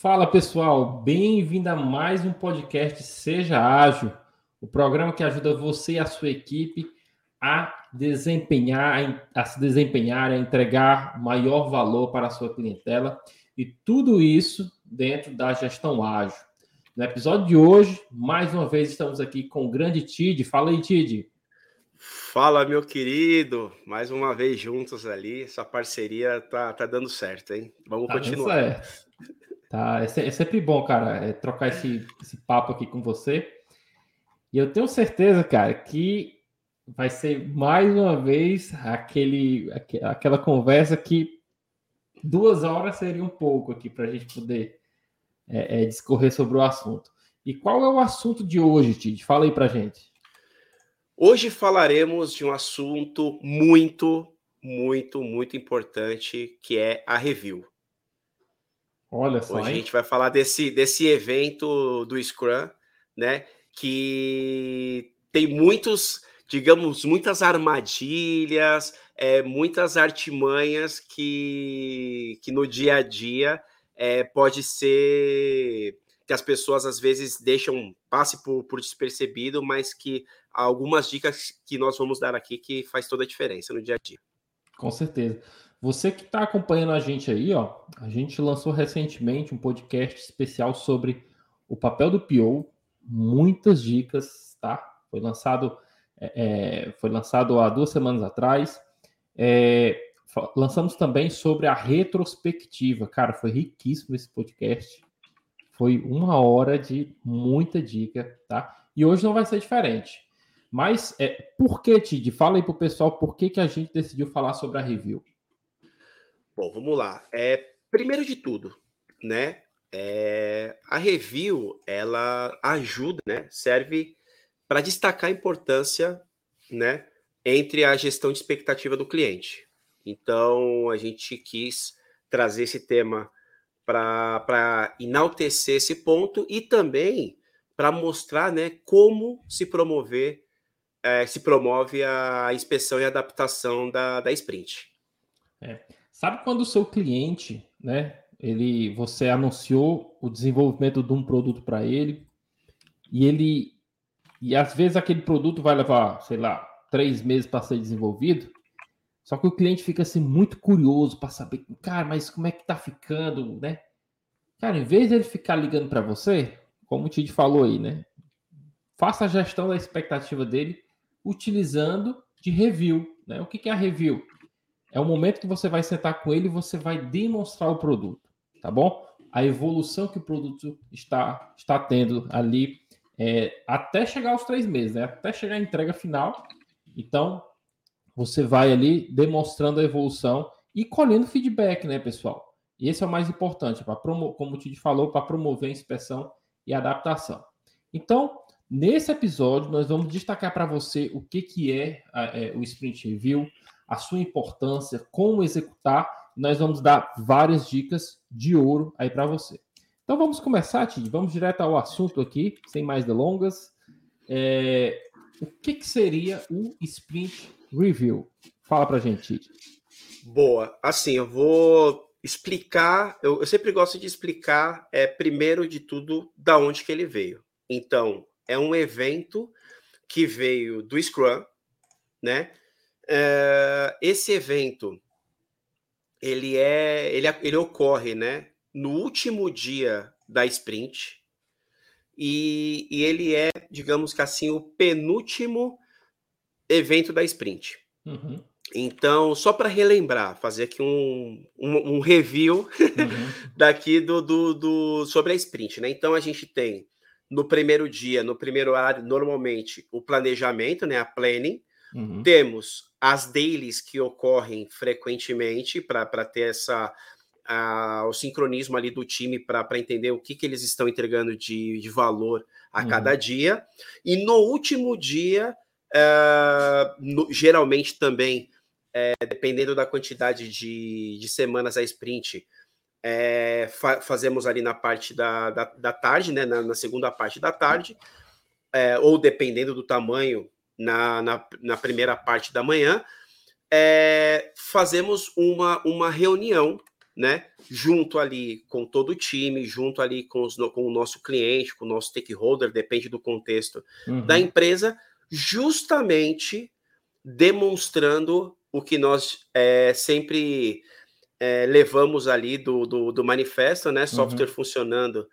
Fala pessoal, bem-vindo a mais um podcast Seja Ágil, o programa que ajuda você e a sua equipe a desempenhar, a se desempenhar, a entregar maior valor para a sua clientela e tudo isso dentro da gestão ágil. No episódio de hoje, mais uma vez estamos aqui com o grande Tid. Fala aí, Tid. Fala, meu querido. Mais uma vez juntos ali. Essa parceria tá, tá dando certo, hein? Vamos tá continuar. Certo. Tá, é, é, sempre bom, cara, é trocar esse, esse papo aqui com você. E eu tenho certeza, cara, que vai ser mais uma vez aquele, aquela conversa que duas horas seria um pouco aqui para a gente poder é, é, discorrer sobre o assunto. E qual é o assunto de hoje, Tid? Fala aí para gente. Hoje falaremos de um assunto muito, muito, muito importante, que é a review. Olha só. Hoje hein? a gente vai falar desse, desse evento do Scrum, né? Que tem muitos, digamos, muitas armadilhas, é, muitas artimanhas que, que no dia a dia é, pode ser que as pessoas às vezes deixam, passe por, por despercebido, mas que algumas dicas que nós vamos dar aqui que faz toda a diferença no dia a dia. Com certeza. Você que está acompanhando a gente aí, ó, a gente lançou recentemente um podcast especial sobre o papel do PO, muitas dicas, tá? Foi lançado, é, é, foi lançado há duas semanas atrás. É, lançamos também sobre a retrospectiva, cara, foi riquíssimo esse podcast. Foi uma hora de muita dica, tá? E hoje não vai ser diferente. Mas é, por que, Tid? Fala aí pro pessoal por que, que a gente decidiu falar sobre a review. Bom, vamos lá. É, primeiro de tudo, né? É, a review ela ajuda, né? Serve para destacar a importância, né? Entre a gestão de expectativa do cliente. Então a gente quis trazer esse tema para enaltecer esse ponto e também para mostrar, né? Como se promover, é, se promove a inspeção e adaptação da, da sprint. É. Sabe quando o seu cliente, né? Ele, você anunciou o desenvolvimento de um produto para ele e ele e às vezes aquele produto vai levar, sei lá, três meses para ser desenvolvido. Só que o cliente fica assim muito curioso para saber, cara, mas como é que tá ficando, né? Cara, em vez dele ficar ligando para você, como o Tid falou aí, né? Faça a gestão da expectativa dele utilizando de review, né? O que é a review? É o momento que você vai sentar com ele e você vai demonstrar o produto, tá bom? A evolução que o produto está, está tendo ali é, até chegar aos três meses, né? Até chegar à entrega final. Então, você vai ali demonstrando a evolução e colhendo feedback, né, pessoal? E esse é o mais importante, para como o Titi falou, para promover a inspeção e adaptação. Então, nesse episódio, nós vamos destacar para você o que, que é, é o Sprint Review, a sua importância, como executar. Nós vamos dar várias dicas de ouro aí para você. Então vamos começar, Tid. Vamos direto ao assunto aqui, sem mais delongas. É, o que, que, seria o Sprint Review? Fala para gente, Tid. Boa. Assim, eu vou explicar. Eu, eu, sempre gosto de explicar, é, primeiro de tudo, da onde que ele veio. Então, é um evento que veio do Scrum, né? É, esse evento ele é ele, ele ocorre né no último dia da sprint e, e ele é digamos que assim o penúltimo evento da sprint uhum. então só para relembrar fazer aqui um, um, um review uhum. daqui do, do, do sobre a sprint né então a gente tem no primeiro dia no primeiro horário normalmente o planejamento né a planning Uhum. Temos as dailies que ocorrem frequentemente para ter essa a, o sincronismo ali do time para entender o que, que eles estão entregando de, de valor a uhum. cada dia. E no último dia, é, no, geralmente também, é, dependendo da quantidade de, de semanas a sprint, é, fa fazemos ali na parte da, da, da tarde, né, na, na, segunda parte da tarde, ou dependendo do tamanho na, na, na primeira parte da manhã, é, fazemos uma, uma reunião né? Junto ali com todo o time, junto ali com, os, com o nosso cliente, com o nosso stakeholder, depende do contexto uhum. da empresa, justamente demonstrando o que nós é, sempre é, levamos ali do, do, do manifesto, né? Software uhum. funcionando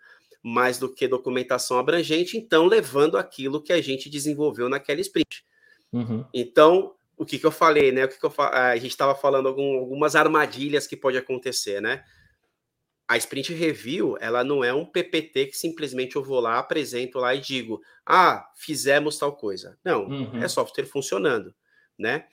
mais do que documentação abrangente, então levando aquilo que a gente desenvolveu naquela sprint. Uhum. Então, o que, que eu falei, né? O que, que eu a gente estava falando algum, algumas armadilhas que pode acontecer, né? A sprint review, ela não é um PPT que simplesmente eu vou lá, apresento lá e digo, ah, fizemos tal coisa. Não, uhum. é software funcionando, né?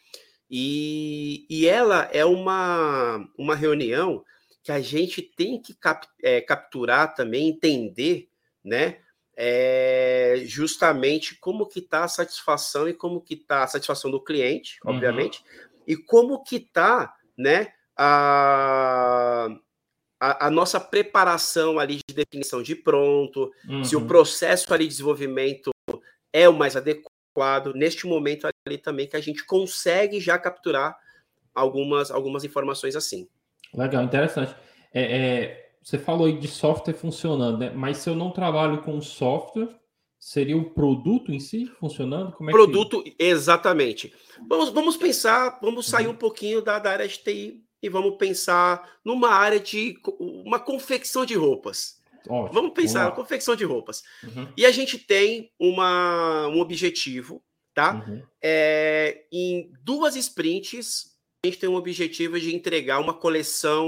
E, e ela é uma, uma reunião que a gente tem que cap, é, capturar também, entender, né? é justamente como que está a satisfação e como que está a satisfação do cliente, uhum. obviamente, e como que está, né, a, a, a, nossa preparação ali de definição de pronto, uhum. se o uhum. processo ali de desenvolvimento é o mais adequado, neste momento ali também que a gente consegue já capturar algumas, algumas informações assim. Legal, interessante. É, é você falou aí de software funcionando, né? Mas se eu não trabalho com software, seria o produto em si funcionando? Como é produto, que... exatamente. Vamos, vamos pensar, vamos sair uhum. um pouquinho da, da área de TI e vamos pensar numa área de uma confecção de roupas. Ótimo, vamos pensar vamos confecção de roupas. Uhum. E a gente tem uma, um objetivo, tá? Uhum. É, em duas sprints, gente tem um objetivo de entregar uma coleção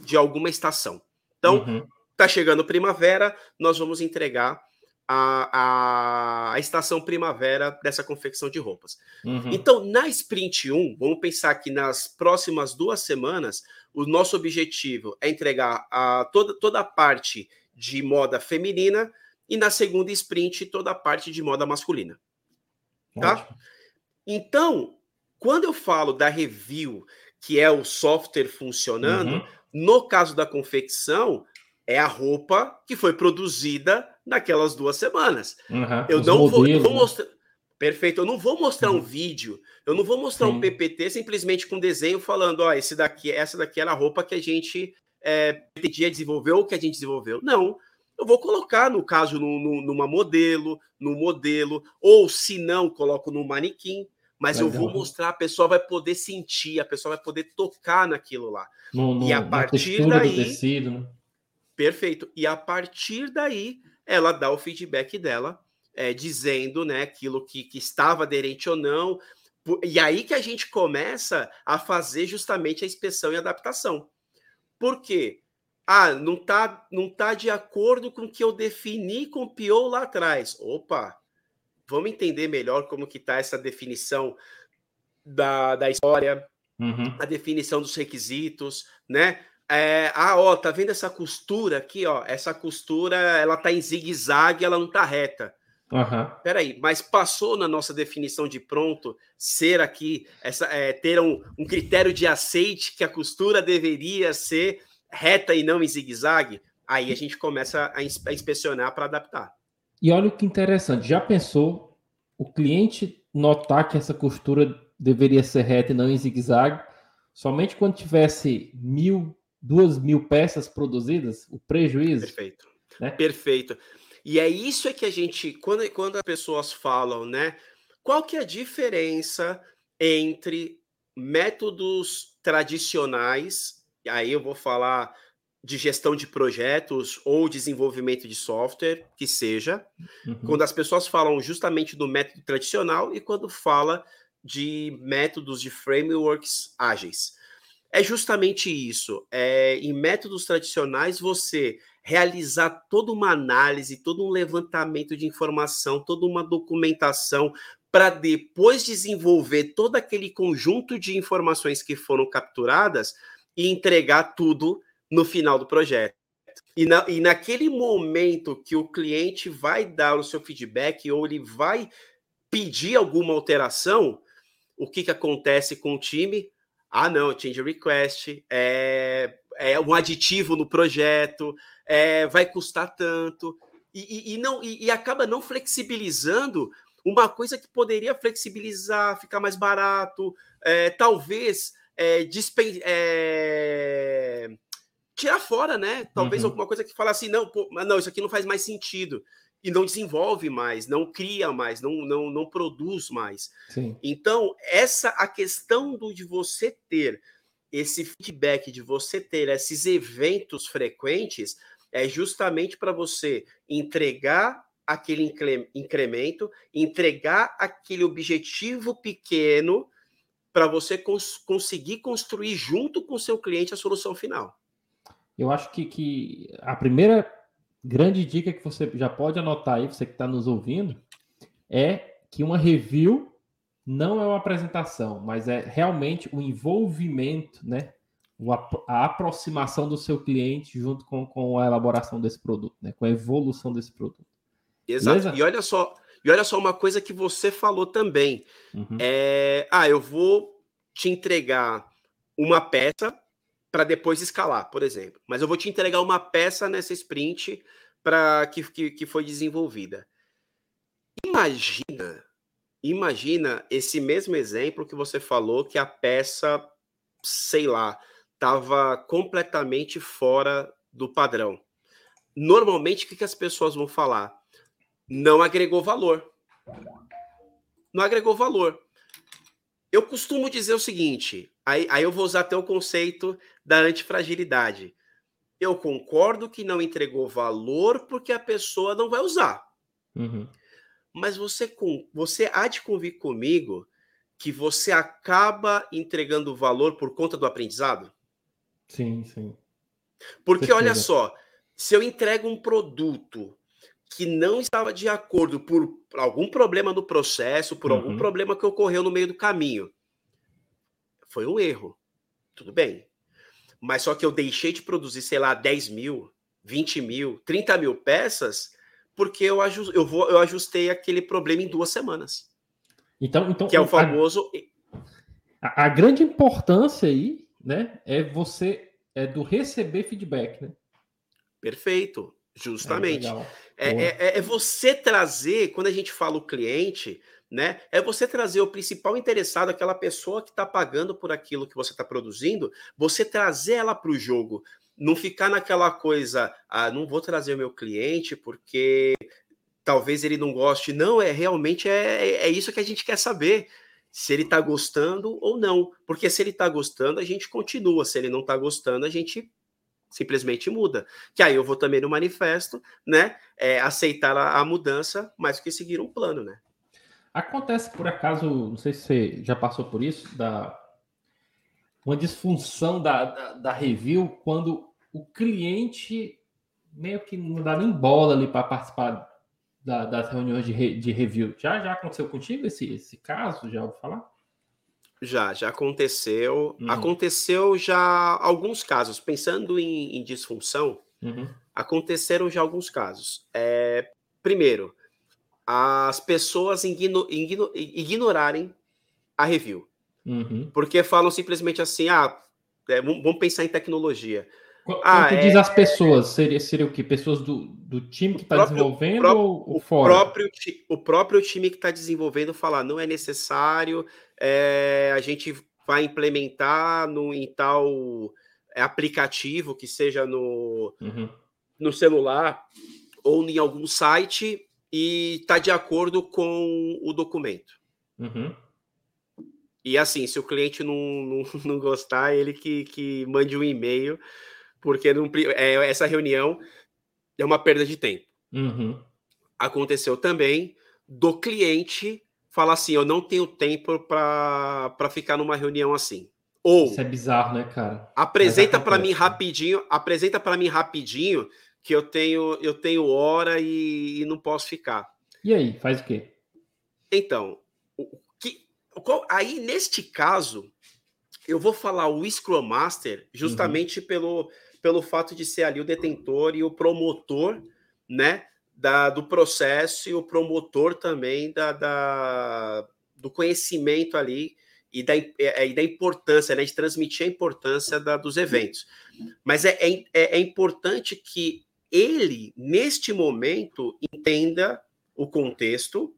de alguma estação. Então, uhum. tá chegando primavera, nós vamos entregar a, a, a, estação primavera dessa confecção de roupas. Uhum. Então, na Sprint 1, vamos pensar que nas próximas duas semanas, o nosso objetivo é entregar a, toda, toda a parte de moda feminina e na segunda sprint toda a parte de moda masculina. Tá? Ótimo. Então, quando eu falo da review, que é o software funcionando, uhum. No caso da confecção, é a roupa que foi produzida naquelas duas semanas. Uhum, eu não vou, eu vou, né? mostrar. Perfeito, eu não vou mostrar uhum. um vídeo, eu não vou mostrar Sim. um PPT simplesmente com desenho falando, ó, esse daqui, essa daqui era a roupa que a gente é, pretendia desenvolver ou que a gente desenvolveu. Não, eu vou colocar, no caso, no, no, numa modelo, no modelo, ou se não, coloco no manequim mas Legal. eu vou mostrar, a pessoa vai poder sentir, a pessoa vai poder tocar naquilo lá. No, no, e a partir daí. Tecido, né? Perfeito. E a partir daí, ela dá o feedback dela, é, dizendo né, aquilo que, que estava aderente ou não. E aí que a gente começa a fazer justamente a inspeção e adaptação. Por quê? Ah, não está não tá de acordo com o que eu defini com o PO lá atrás. Opa, vamos entender melhor como que está essa definição da, da história, uhum. a definição dos requisitos, né? É, ah, ó, tá vendo essa costura aqui, ó? Essa costura, ela tá em zigue-zague, ela não tá reta. Uhum. Peraí, mas passou na nossa definição de pronto ser aqui, essa, é, ter um, um critério de aceite que a costura deveria ser reta e não em zigue-zague? Aí a gente começa a, a inspecionar para adaptar. E olha o que interessante, já pensou o cliente notar que essa costura deveria ser reta e não em zigue-zague, somente quando tivesse mil, duas mil peças produzidas, o prejuízo? Perfeito. Né? Perfeito. E é isso é que a gente, quando, quando as pessoas falam, né? Qual que é a diferença entre métodos tradicionais, aí eu vou falar de gestão de projetos ou desenvolvimento de software, que seja, uhum. quando as pessoas falam justamente do método tradicional e quando fala de métodos de frameworks ágeis. É justamente isso. É, em métodos tradicionais, você realizar toda uma análise, todo um levantamento de informação, toda uma documentação, para depois desenvolver todo aquele conjunto de informações que foram capturadas e entregar tudo no final do projeto. E, na, e naquele momento que o cliente vai dar o seu feedback ou ele vai pedir alguma alteração, o que, que acontece com o time? Ah, não, change request, é, é um aditivo no projeto, é, vai custar tanto, e, e, e não, e, e, acaba não flexibilizando uma coisa que poderia flexibilizar, ficar mais barato, é, talvez é, dispen é, tirar fora, né? Talvez uhum. alguma coisa que fala assim, não, pô, não, isso aqui não faz mais sentido e não desenvolve mais, não cria mais, não, não, não produz mais. Sim. Então, essa a questão do, de você ter esse feedback, de você ter esses eventos frequentes, é justamente para você entregar aquele incremento, entregar aquele objetivo pequeno para você cons conseguir construir junto com o seu cliente a solução final. Eu acho que, que a primeira grande dica que você já pode anotar aí, você que está nos ouvindo, é que uma review não é uma apresentação, mas é realmente o envolvimento, né? A aproximação do seu cliente junto com, com a elaboração desse produto, né? Com a evolução desse produto. Exato. Beleza? E olha só, e olha só uma coisa que você falou também. Uhum. É, ah, eu vou te entregar uma peça para depois escalar, por exemplo. Mas eu vou te entregar uma peça nessa sprint para que, que, que foi desenvolvida. Imagina, imagina esse mesmo exemplo que você falou que a peça, sei lá, estava completamente fora do padrão. Normalmente, o que, que as pessoas vão falar? Não agregou valor. Não agregou valor. Eu costumo dizer o seguinte: aí, aí eu vou usar até o conceito da antifragilidade. Eu concordo que não entregou valor porque a pessoa não vai usar. Uhum. Mas você, você há de convir comigo que você acaba entregando valor por conta do aprendizado? Sim, sim. Porque olha só, se eu entrego um produto que não estava de acordo por algum problema no processo, por uhum. algum problema que ocorreu no meio do caminho, foi um erro. Tudo bem. Mas só que eu deixei de produzir, sei lá, 10 mil, 20 mil, 30 mil peças, porque eu, ajust, eu, vou, eu ajustei aquele problema em duas semanas. Então, então que é o famoso. A, a, grande importância aí, né, é você é do receber feedback, né? Perfeito, justamente. É, é, é, é você trazer, quando a gente fala o cliente, né? É você trazer o principal interessado, aquela pessoa que está pagando por aquilo que você está produzindo, você trazer ela para o jogo. Não ficar naquela coisa, ah, não vou trazer o meu cliente porque talvez ele não goste. Não, é realmente é, é isso que a gente quer saber. Se ele está gostando ou não. Porque se ele está gostando, a gente continua. Se ele não está gostando, a gente simplesmente muda. Que aí eu vou também no manifesto, né? É, aceitar a, a mudança, mais do que seguir um plano, né? Acontece, por acaso, não sei se você já passou por isso, da uma disfunção da, da, da review quando o cliente meio que não dá nem bola ali para participar da, das reuniões de, re, de review. Já, já aconteceu contigo esse, esse caso? Já ouviu falar? Já, já aconteceu. Uhum. Aconteceu já alguns casos. Pensando em, em disfunção, uhum. aconteceram já alguns casos. É, primeiro, as pessoas igno, igno, ignorarem a review. Uhum. Porque falam simplesmente assim: ah, é, vamos pensar em tecnologia. Quando ah, é... diz as pessoas, seria, seria o que? Pessoas do, do time que está desenvolvendo próprio, ou o fora? Próprio, o próprio time que está desenvolvendo falar, não é necessário, é, a gente vai implementar no, em tal aplicativo que seja no, uhum. no celular ou em algum site e está de acordo com o documento. Uhum. E assim, se o cliente não, não, não gostar, ele que, que mande um e-mail, porque não, é, essa reunião é uma perda de tempo. Uhum. Aconteceu também do cliente falar assim: eu não tenho tempo para ficar numa reunião assim. Ou Isso é bizarro, né, cara? Apresenta para mim rapidinho, apresenta para mim rapidinho que eu tenho eu tenho hora e, e, não posso ficar. E aí, faz o quê? Então, o, que, qual, aí neste caso, eu vou falar o Scrum Master justamente uhum. pelo, pelo fato de ser ali o detentor e o promotor, né, da, do processo e o promotor também da, da do conhecimento ali e da, é, e da importância, né, de transmitir a importância da, dos eventos. Mas é, é, é importante que ele, neste momento, entenda o contexto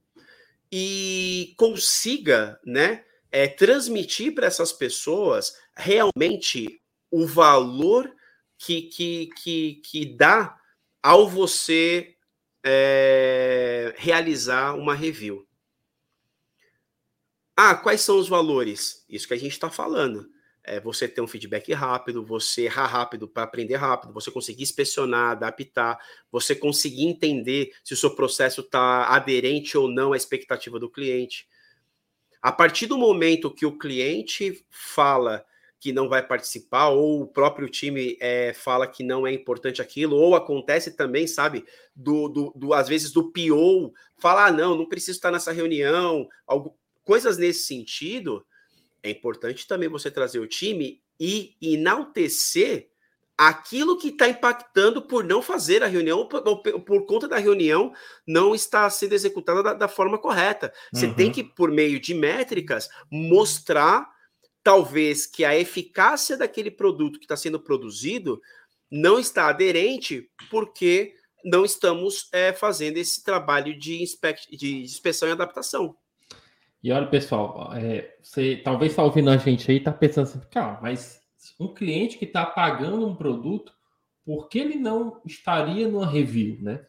e consiga né, é, transmitir para essas pessoas realmente o valor que, que, que, que dá ao você é, realizar uma review. Ah, quais são os valores? Isso que a gente está falando. É você ter um feedback rápido, você errar rápido para aprender rápido, você conseguir inspecionar, adaptar, você conseguir entender se o seu processo está aderente ou não à expectativa do cliente. A partir do momento que o cliente fala que não vai participar, ou o próprio time é, fala que não é importante aquilo, ou acontece também, sabe, do, do, do às vezes do PO falar, ah, não, não preciso estar nessa reunião, algo, coisas nesse sentido, é importante também você trazer o time e enaltecer aquilo que está impactando por não fazer a reunião, por, por, conta da reunião não estar sendo executada da, da forma correta. Você uhum. tem que, por meio de métricas, mostrar talvez que a eficácia daquele produto que está sendo produzido não está aderente porque não estamos é, fazendo esse trabalho de, de inspeção e adaptação. E olha, pessoal, é, você talvez está ouvindo a gente aí está pensando assim, calma, mas um cliente que está pagando um produto, por que ele não estaria numa review, né?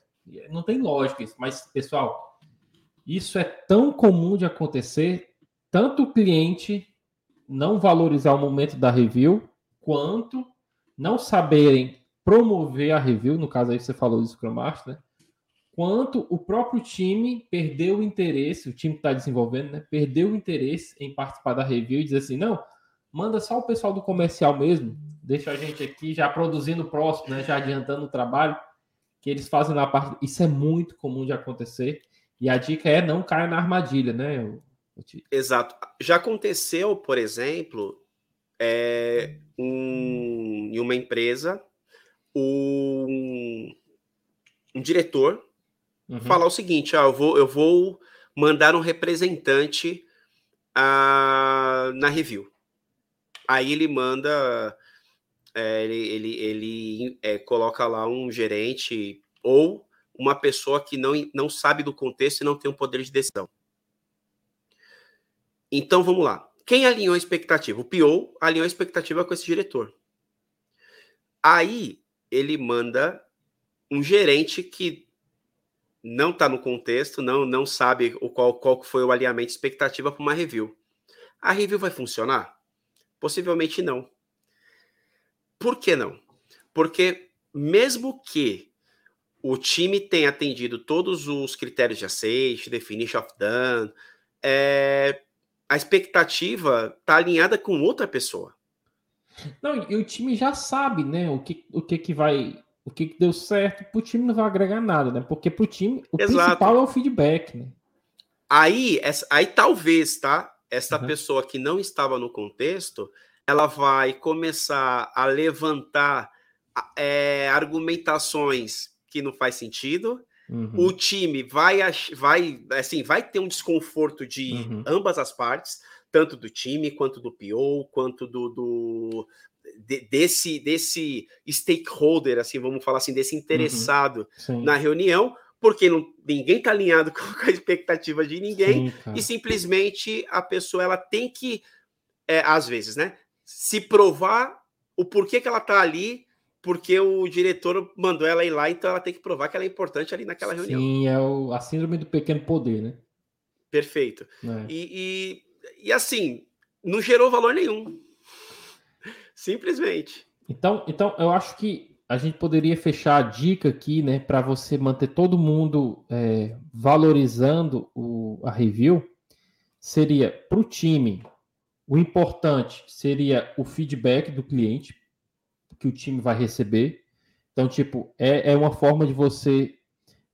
Não tem lógica isso, mas, pessoal, isso é tão comum de acontecer, tanto o cliente não valorizar o momento da review, quanto não saberem promover a review, no caso aí você falou do Scrum Master, né? Quanto o próprio time perdeu o interesse, o time que está desenvolvendo, né? Perdeu o interesse em participar da review e dizer assim, não, manda só o pessoal do comercial mesmo, deixa a gente aqui já produzindo o próximo, né? Já adiantando o trabalho que eles fazem na parte. Isso é muito comum de acontecer. E a dica é não cair na armadilha, né? Exato. Já aconteceu, por exemplo, é, um, em uma empresa, um, um diretor uhum. falar o seguinte: ah, eu, vou, eu vou mandar um representante ah, na review. Aí ele manda, é, ele, ele, ele é, coloca lá um gerente ou uma pessoa que não, não sabe do contexto e não tem um poder de decisão. Então vamos lá. Quem alinhou a expectativa? O PO alinhou a expectativa com esse diretor. Aí ele manda um gerente que não está no contexto, não não sabe o qual, qual foi o alinhamento expectativa para uma review. A review vai funcionar? Possivelmente não. Por que não? Porque mesmo que o time tenha atendido todos os critérios de aceite, definition of done, é, a expectativa está alinhada com outra pessoa. Não, e o time já sabe, né, o que, o que, que vai, o que, que deu certo, para o time não vai agregar nada, né? Porque para o time, o Exato. principal é o feedback, né? Aí, essa, aí talvez, tá? Essa uhum. pessoa que não estava no contexto, ela vai começar a levantar é, argumentações que não faz sentido, Uhum. O time vai, vai, assim, vai ter um desconforto de uhum. ambas as partes, tanto do time quanto do PO, quanto do, do de, desse, desse stakeholder, assim, vamos falar assim, desse interessado uhum. na reunião, porque não, ninguém está alinhado com a expectativa de ninguém Sim, e simplesmente a pessoa ela tem que, é, às vezes, né, se provar o porquê que ela está ali porque o diretor mandou ela ir lá, então ela tem que provar que ela é importante ali naquela reunião. Sim, é o, a síndrome do pequeno poder, né? Perfeito. É. E, e, e, assim, não gerou valor nenhum. Simplesmente. Então, então, eu acho que a gente poderia fechar a dica aqui, né, para você manter todo mundo é, valorizando o, a review. Seria para o time, o importante seria o feedback do cliente, que o time vai receber. Então, tipo, é, é uma forma de você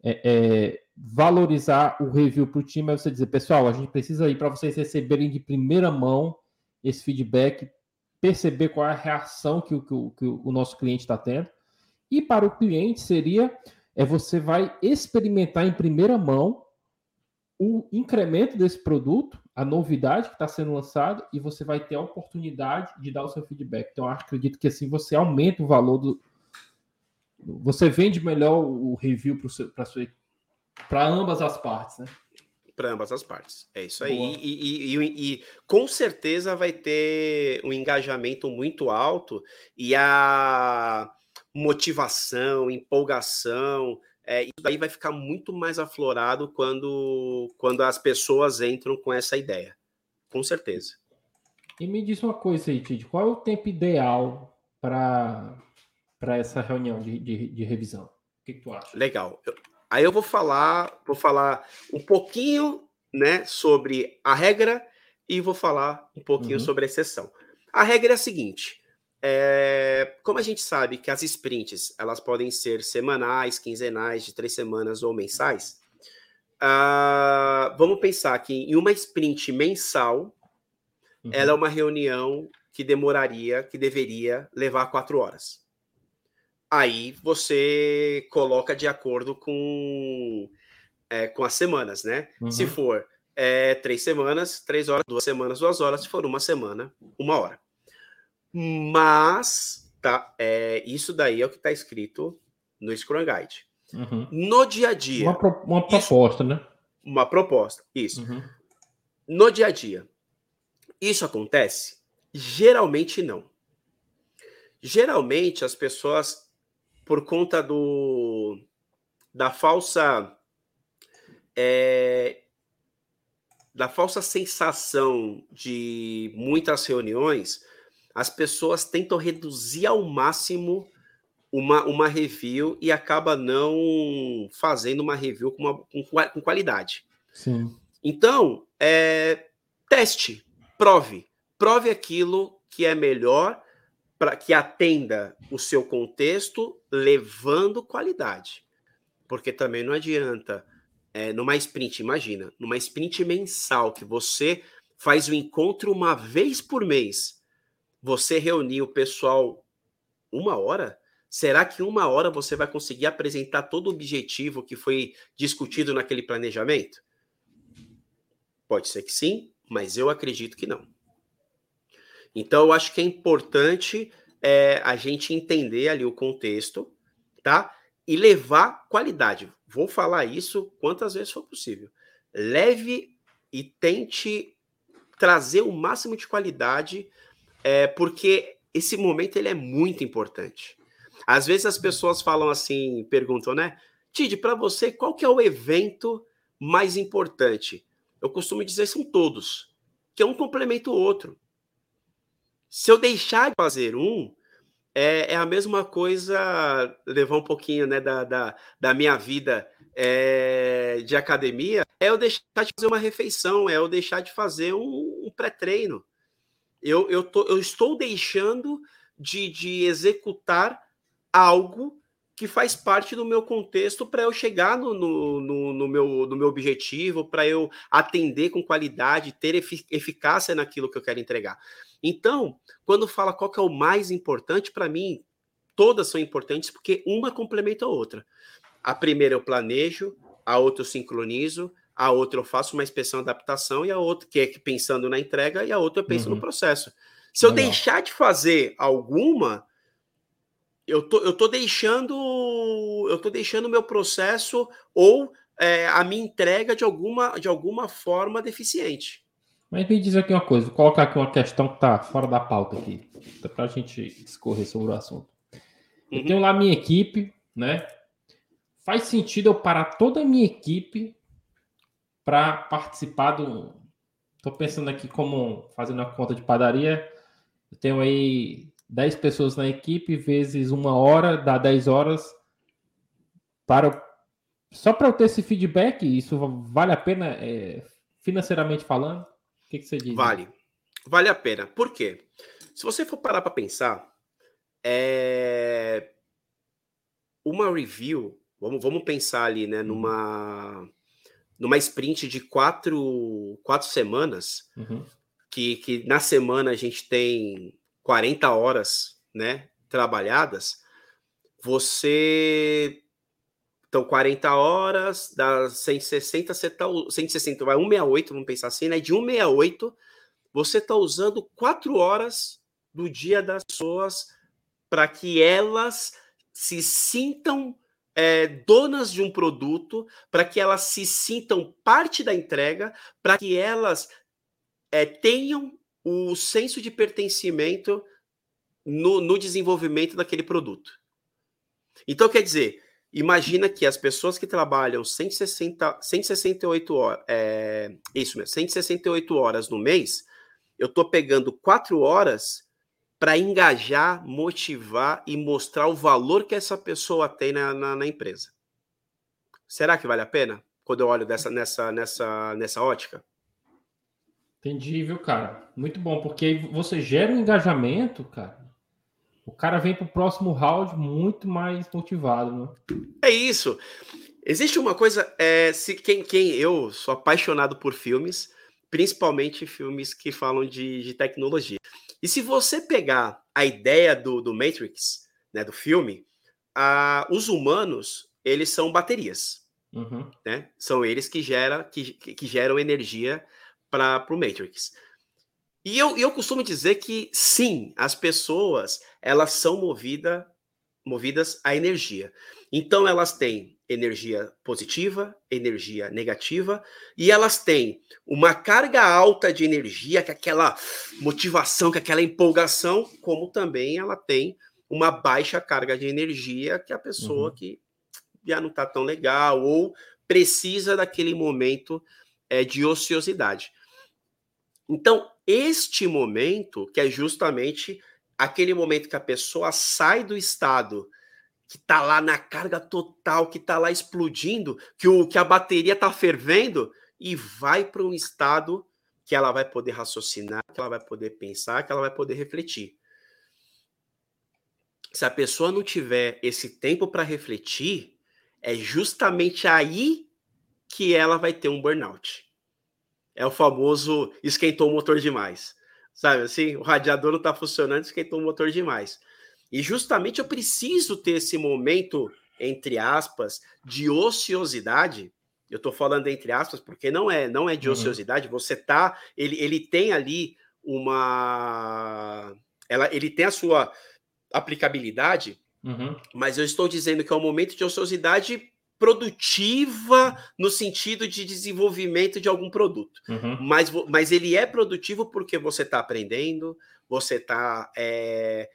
é, é, valorizar o review para o time, é você dizer, pessoal, a gente precisa ir para vocês receberem de primeira mão esse feedback, perceber qual é a reação que o, que que o nosso cliente está tendo. E para o cliente seria é você vai experimentar em primeira mão o incremento desse produto, a novidade que está sendo lançado, e você vai ter a oportunidade de dar o seu feedback. Então, acredito que assim você aumenta o valor do. Você vende melhor o review para ambas as partes, né? Para ambas as partes. É isso aí. E, e, e, e, com certeza vai ter um engajamento muito alto e a, motivação, empolgação. É, isso daí vai ficar muito mais aflorado quando, quando as pessoas entram com essa ideia. Com certeza. E me diz uma coisa aí, Tid, qual é o tempo ideal para essa reunião de, de, de, revisão? O que, que tu acha? Legal. Eu, aí eu vou falar, vou falar um pouquinho né, sobre a regra e vou falar um pouquinho uhum. sobre a exceção. A regra é a seguinte: é, como a gente sabe que as sprints elas podem ser semanais, quinzenais, de três semanas ou mensais, uh, vamos pensar que em uma sprint mensal, uhum. ela é uma reunião que demoraria, que deveria levar quatro horas. Aí você coloca de acordo com, é, com as semanas, né? Uhum. Se for é, três semanas, três horas, duas semanas, duas horas. Se for uma semana, uma hora. Mas tá, é, isso daí é o que está escrito no Scrum Guide. Uhum. No dia a dia. Uma, pro, uma proposta, isso, né? Uma proposta, isso. Uhum. No dia a dia. Isso acontece? Geralmente não. Geralmente as pessoas, por conta do da falsa é, da falsa sensação de muitas reuniões, as pessoas tentam reduzir ao máximo uma, uma review e acaba não fazendo uma review com, uma, com, com qualidade. Sim. Então, é, teste, prove. Prove aquilo que é melhor para que atenda o seu contexto, levando qualidade. Porque também não adianta é, numa sprint, imagina, numa sprint mensal que você faz o encontro uma vez por mês, você reunir o pessoal uma hora? Será que uma hora você vai conseguir apresentar todo o objetivo que foi discutido naquele planejamento? Pode ser que sim, mas eu acredito que não. Então, eu acho que é importante é, a gente entender ali o contexto, tá? E levar qualidade. Vou falar isso quantas vezes for possível. Leve e tente trazer o máximo de qualidade, é, porque esse momento ele é muito importante. Às vezes as pessoas falam assim, perguntam, né? Tid, para você, qual que é o evento mais importante? Eu costumo dizer são todos, que é um complemento o outro. Se eu deixar de fazer um, é, é a mesma coisa, levar um pouquinho né, da, da, da minha vida é, de academia, é eu deixar de fazer uma refeição, é eu deixar de fazer um, um pré-treino. Eu, eu, tô, eu estou deixando de, de executar algo que faz parte do meu contexto para eu chegar no, no, no, no, meu, no meu objetivo, para eu atender com qualidade, ter eficácia naquilo que eu quero entregar. Então, quando fala qual que é o mais importante, para mim, todas são importantes porque uma complementa a outra. A primeira eu planejo, a outra eu sincronizo, a outra eu faço uma inspeção adaptação e a outra que é pensando na entrega e a outra eu penso uhum. no processo. Se eu Legal. deixar de fazer alguma, eu tô, eu tô deixando eu tô deixando o meu processo ou é, a minha entrega de alguma de alguma forma deficiente. Mas me diz aqui uma coisa, vou colocar aqui uma questão que está fora da pauta aqui, para a gente discorrer sobre o assunto. Eu uhum. tenho lá minha equipe, né? Faz sentido eu parar toda a minha equipe para participar do. Estou pensando aqui como fazendo a conta de padaria. Eu tenho aí 10 pessoas na equipe, vezes uma hora, dá 10 horas. Para só para eu ter esse feedback, isso vale a pena é, financeiramente falando? O que, que você diz? Vale. Vale a pena. Por quê? Se você for parar para pensar, é... uma review, vamos, vamos pensar ali, né, uhum. numa, numa sprint de quatro, quatro semanas, uhum. que, que na semana a gente tem 40 horas, né, trabalhadas, você então, 40 horas, dá 160, você tá, 160, vai 168, vamos pensar assim, né? De 168, você está usando 4 horas do dia das pessoas para que elas se sintam é, donas de um produto, para que elas se sintam parte da entrega, para que elas é, tenham o senso de pertencimento no, no desenvolvimento daquele produto. Então, quer dizer, imagina que as pessoas que trabalham 160, 168 horas, é, isso mesmo, 168 horas no mês, eu estou pegando quatro horas para engajar, motivar e mostrar o valor que essa pessoa tem na, na, na, empresa. Será que vale a pena? Quando eu olho dessa, nessa, nessa, nessa ótica? Entendi, viu, cara? Muito bom, porque você gera um engajamento, cara. O cara vem para o próximo round muito mais motivado, né? É isso. Existe uma coisa, é, se quem, quem eu sou apaixonado por filmes, principalmente filmes que falam de, de tecnologia. E se você pegar a ideia do, do Matrix, né, do filme, a, os humanos, eles são baterias. Uhum. Né? São eles que, gera, que, que geram energia para o Matrix. E eu, eu costumo dizer que sim, as pessoas elas são movida, movidas a energia. Então elas têm energia positiva, energia negativa, e elas têm uma carga alta de energia, que é aquela motivação, que é aquela empolgação, como também ela tem uma baixa carga de energia, que é a pessoa uhum. que já não está tão legal ou precisa daquele momento é, de ociosidade. Então, este momento, que é justamente aquele momento que a pessoa sai do estado que está lá na carga total, que está lá explodindo, que, o, que a bateria está fervendo e vai para um estado que ela vai poder raciocinar, que ela vai poder pensar, que ela vai poder refletir. Se a pessoa não tiver esse tempo para refletir, é justamente aí que ela vai ter um burnout. É o famoso esquentou o motor demais. Sabe assim, o radiador não está funcionando, esquentou o motor demais. E justamente eu preciso ter esse momento, entre aspas, de ociosidade. Eu estou falando entre aspas, porque não é, não é de uhum. ociosidade. Você tá, ele, ele tem ali uma, ela, ele tem a sua aplicabilidade, uhum. mas eu estou dizendo que é um momento de ociosidade produtiva no sentido de desenvolvimento de algum produto. Uhum. Mas, mas ele é produtivo porque você está aprendendo, você está é,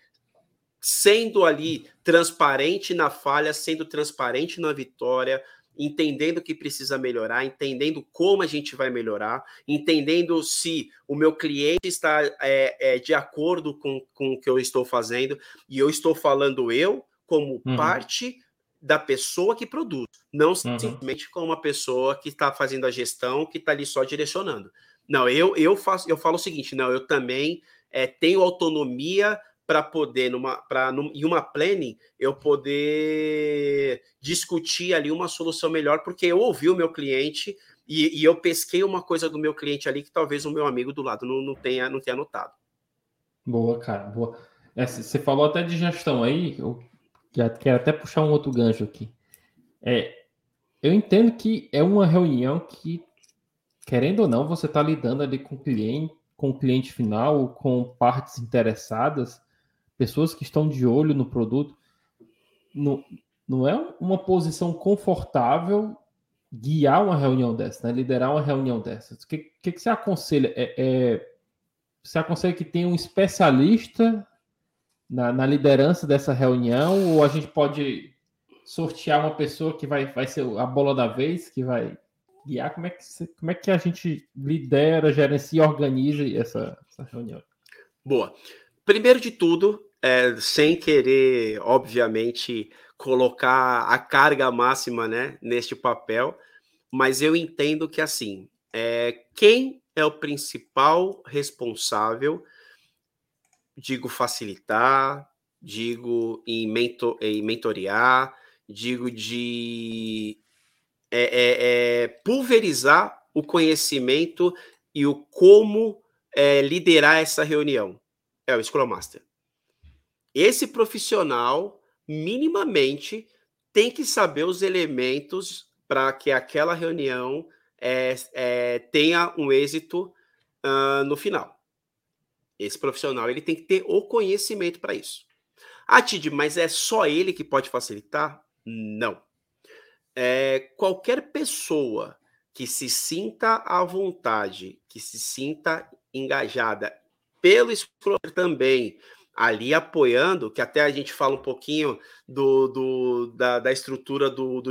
sendo ali transparente na falha, sendo transparente na vitória, entendendo o que precisa melhorar, entendendo como a gente vai melhorar, entendendo se o meu cliente está é, é, de acordo com, com o que eu estou fazendo, e eu estou falando eu como uhum. parte da pessoa que produz, não uhum. simplesmente como uma pessoa que está fazendo a gestão, que está ali só direcionando. Não, eu, eu faço, eu falo o seguinte, não, eu também é, tenho autonomia para poder, numa, pra, num, em uma planning, eu poder discutir ali uma solução melhor, porque eu ouvi o meu cliente e, e eu pesquei uma coisa do meu cliente ali que talvez o meu amigo do lado não, não, tenha, não tenha notado. Boa, cara, boa. É, você falou até de gestão aí, eu já quero até puxar um outro gancho aqui. É, eu entendo que é uma reunião que, querendo ou não, você está lidando ali com o cliente, com o cliente final, com partes interessadas, pessoas que estão de olho no produto, não, não é uma posição confortável guiar uma reunião dessa, né? liderar uma reunião dessa. O que, que, que você aconselha? É, é, você aconselha que tenha um especialista na, na, liderança dessa reunião ou a gente pode sortear uma pessoa que vai, vai ser a bola da vez, que vai guiar? Como é que, como é que a gente lidera, gerencia e organiza essa, essa reunião? Boa. Primeiro de tudo, é, sem querer, obviamente, colocar a carga máxima né, neste papel, mas eu entendo que, assim, é, quem é o principal responsável, digo facilitar, digo em, mentor, em mentorear, digo de é, é, é, pulverizar o conhecimento e o como é, liderar essa reunião. É o Scrum Master esse profissional, minimamente, tem que saber os elementos para que aquela reunião é, é, tenha um êxito uh, no final. Esse profissional ele tem que ter o conhecimento para isso. Ah, Tid, mas é só ele que pode facilitar? Não. É, qualquer pessoa que se sinta à vontade, que se sinta engajada pelo Scrum também, ali apoiando, que até a gente fala um pouquinho do, do da, da, estrutura do, do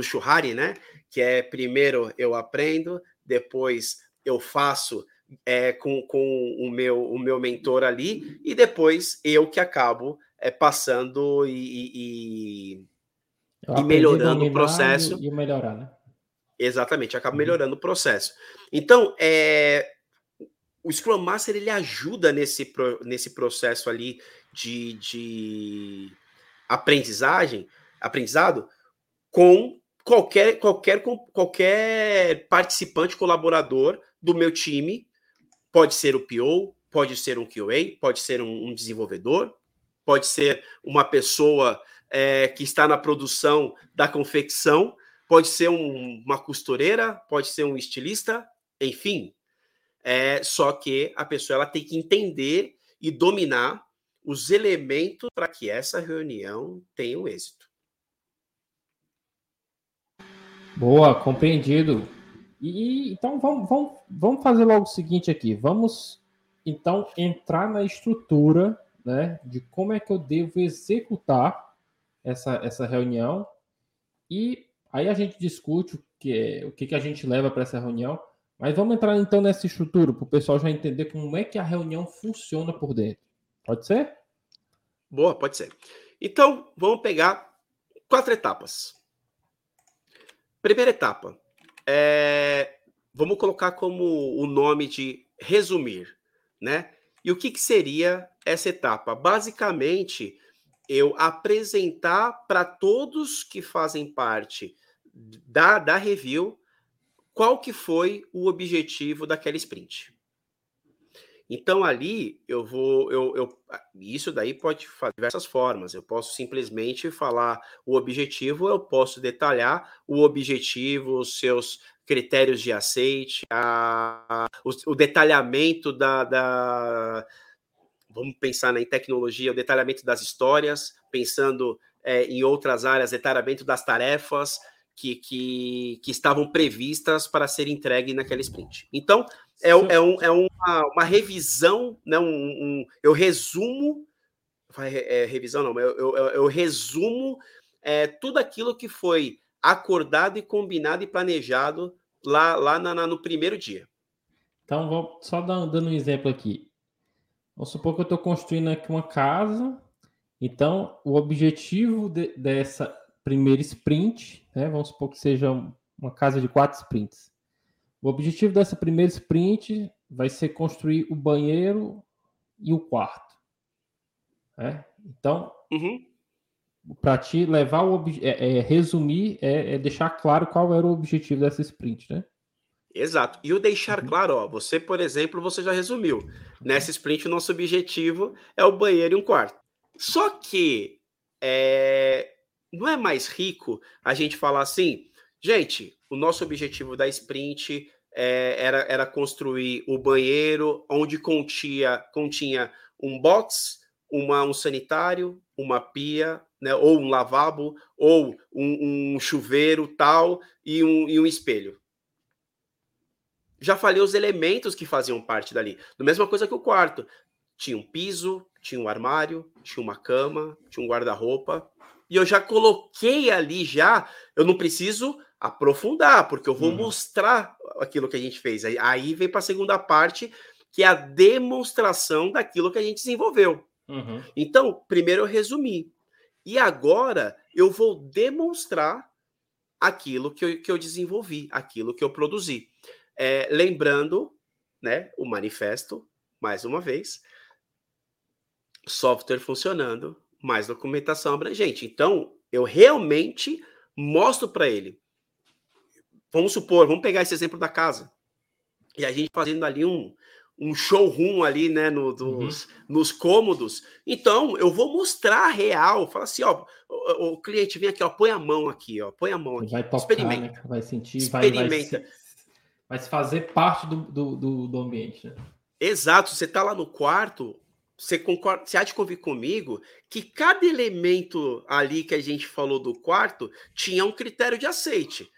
né? Que é primeiro eu aprendo, depois eu faço é, com, com o, meu, o meu mentor ali, e depois eu que acabo é, passando e, e, e melhorando o processo. E melhorar, né? Exatamente, acaba uhum. melhorando o processo. Então, é, o Scrum Master ele ajuda nesse, nesse processo ali de, de aprendizagem, aprendizado, com qualquer, qualquer, qualquer participante, colaborador do meu time. Pode ser o PO, pode ser um QA, pode ser um, um desenvolvedor, pode ser uma pessoa é, que está na produção da confecção, pode ser um, uma costureira, pode ser um estilista, enfim. É, só que a pessoa ela tem que entender e dominar os elementos para que essa reunião tenha um êxito. Boa, compreendido. E então vamos, vamos, vamos fazer logo o seguinte aqui. Vamos então entrar na estrutura né, de como é que eu devo executar essa, essa reunião. E aí a gente discute o que, é, o que, que a gente leva para essa reunião. Mas vamos entrar então nessa estrutura para o pessoal já entender como é que a reunião funciona por dentro. Pode ser? Boa, pode ser. Então, vamos pegar quatro etapas. Primeira etapa, é, vamos colocar como o nome de resumir, né? E o que, que seria essa etapa? Basicamente, eu apresentar para todos que fazem parte da, da review qual que foi o objetivo daquela sprint. Então ali eu vou, eu, eu, isso daí pode fazer diversas formas. Eu posso simplesmente falar o objetivo, eu posso detalhar o objetivo, os seus critérios de aceite, a, o, o detalhamento da, da, vamos pensar em tecnologia, o detalhamento das histórias, pensando é, em outras áreas, detalhamento das tarefas, que, que, que, estavam previstas para ser entregue naquela sprint. Então, é, é, um, é uma, uma, revisão, né, um, um eu resumo, é, revisão não, eu, eu, eu resumo é, tudo aquilo que foi acordado e combinado e planejado lá, lá na, na, no primeiro dia. Então, vou só dando um exemplo aqui. Vamos supor que eu estou construindo aqui uma casa. Então, o objetivo de, dessa primeira sprint, né, vamos supor que seja uma casa de quatro sprints. O objetivo dessa primeira sprint vai ser construir o banheiro e o quarto. Né? Então, uhum. para te levar o é, é, resumir, é, é, deixar claro qual era o objetivo dessa sprint, né? Exato. E o deixar uhum. claro, ó, você, por exemplo, você já resumiu. Nessa sprint, o nosso objetivo é o banheiro e um quarto. Só que é, não é mais rico a gente falar assim, gente, o nosso objetivo da sprint é, era, era construir o banheiro onde continha, continha um box, uma, um sanitário, uma pia, né, ou um lavabo, ou um, um chuveiro tal, e um, e um espelho. Já falei os elementos que faziam parte dali. Da mesma coisa que o quarto. Tinha um piso, tinha um armário, tinha uma cama, tinha um guarda-roupa, e eu já coloquei ali já, eu não preciso aprofundar, porque eu vou uhum. mostrar aquilo que a gente fez. Aí, aí vem para a segunda parte, que é a demonstração daquilo que a gente desenvolveu. Uhum. Então, primeiro eu resumi. E agora eu vou demonstrar aquilo que eu, que eu desenvolvi, aquilo que eu produzi. É, lembrando, né, o manifesto, mais uma vez, software funcionando, mais documentação abrangente. Então, eu realmente mostro para ele. Vamos supor, vamos pegar esse exemplo da casa. E a gente fazendo ali um, um showroom ali, né, no, dos, uhum. nos cômodos. Então, eu vou mostrar a real, fala assim, ó, o, o, cliente vem aqui, ó, põe a mão aqui, ó, põe a mão aqui. Vai tocar, experimenta. Né? Vai sentir, experimenta. Vai, vai, se, vai se fazer parte do, do, do, do ambiente, né? Exato, você tá lá no quarto, você concorda, você há de convir comigo que cada elemento ali que a gente falou do quarto tinha um critério de aceite.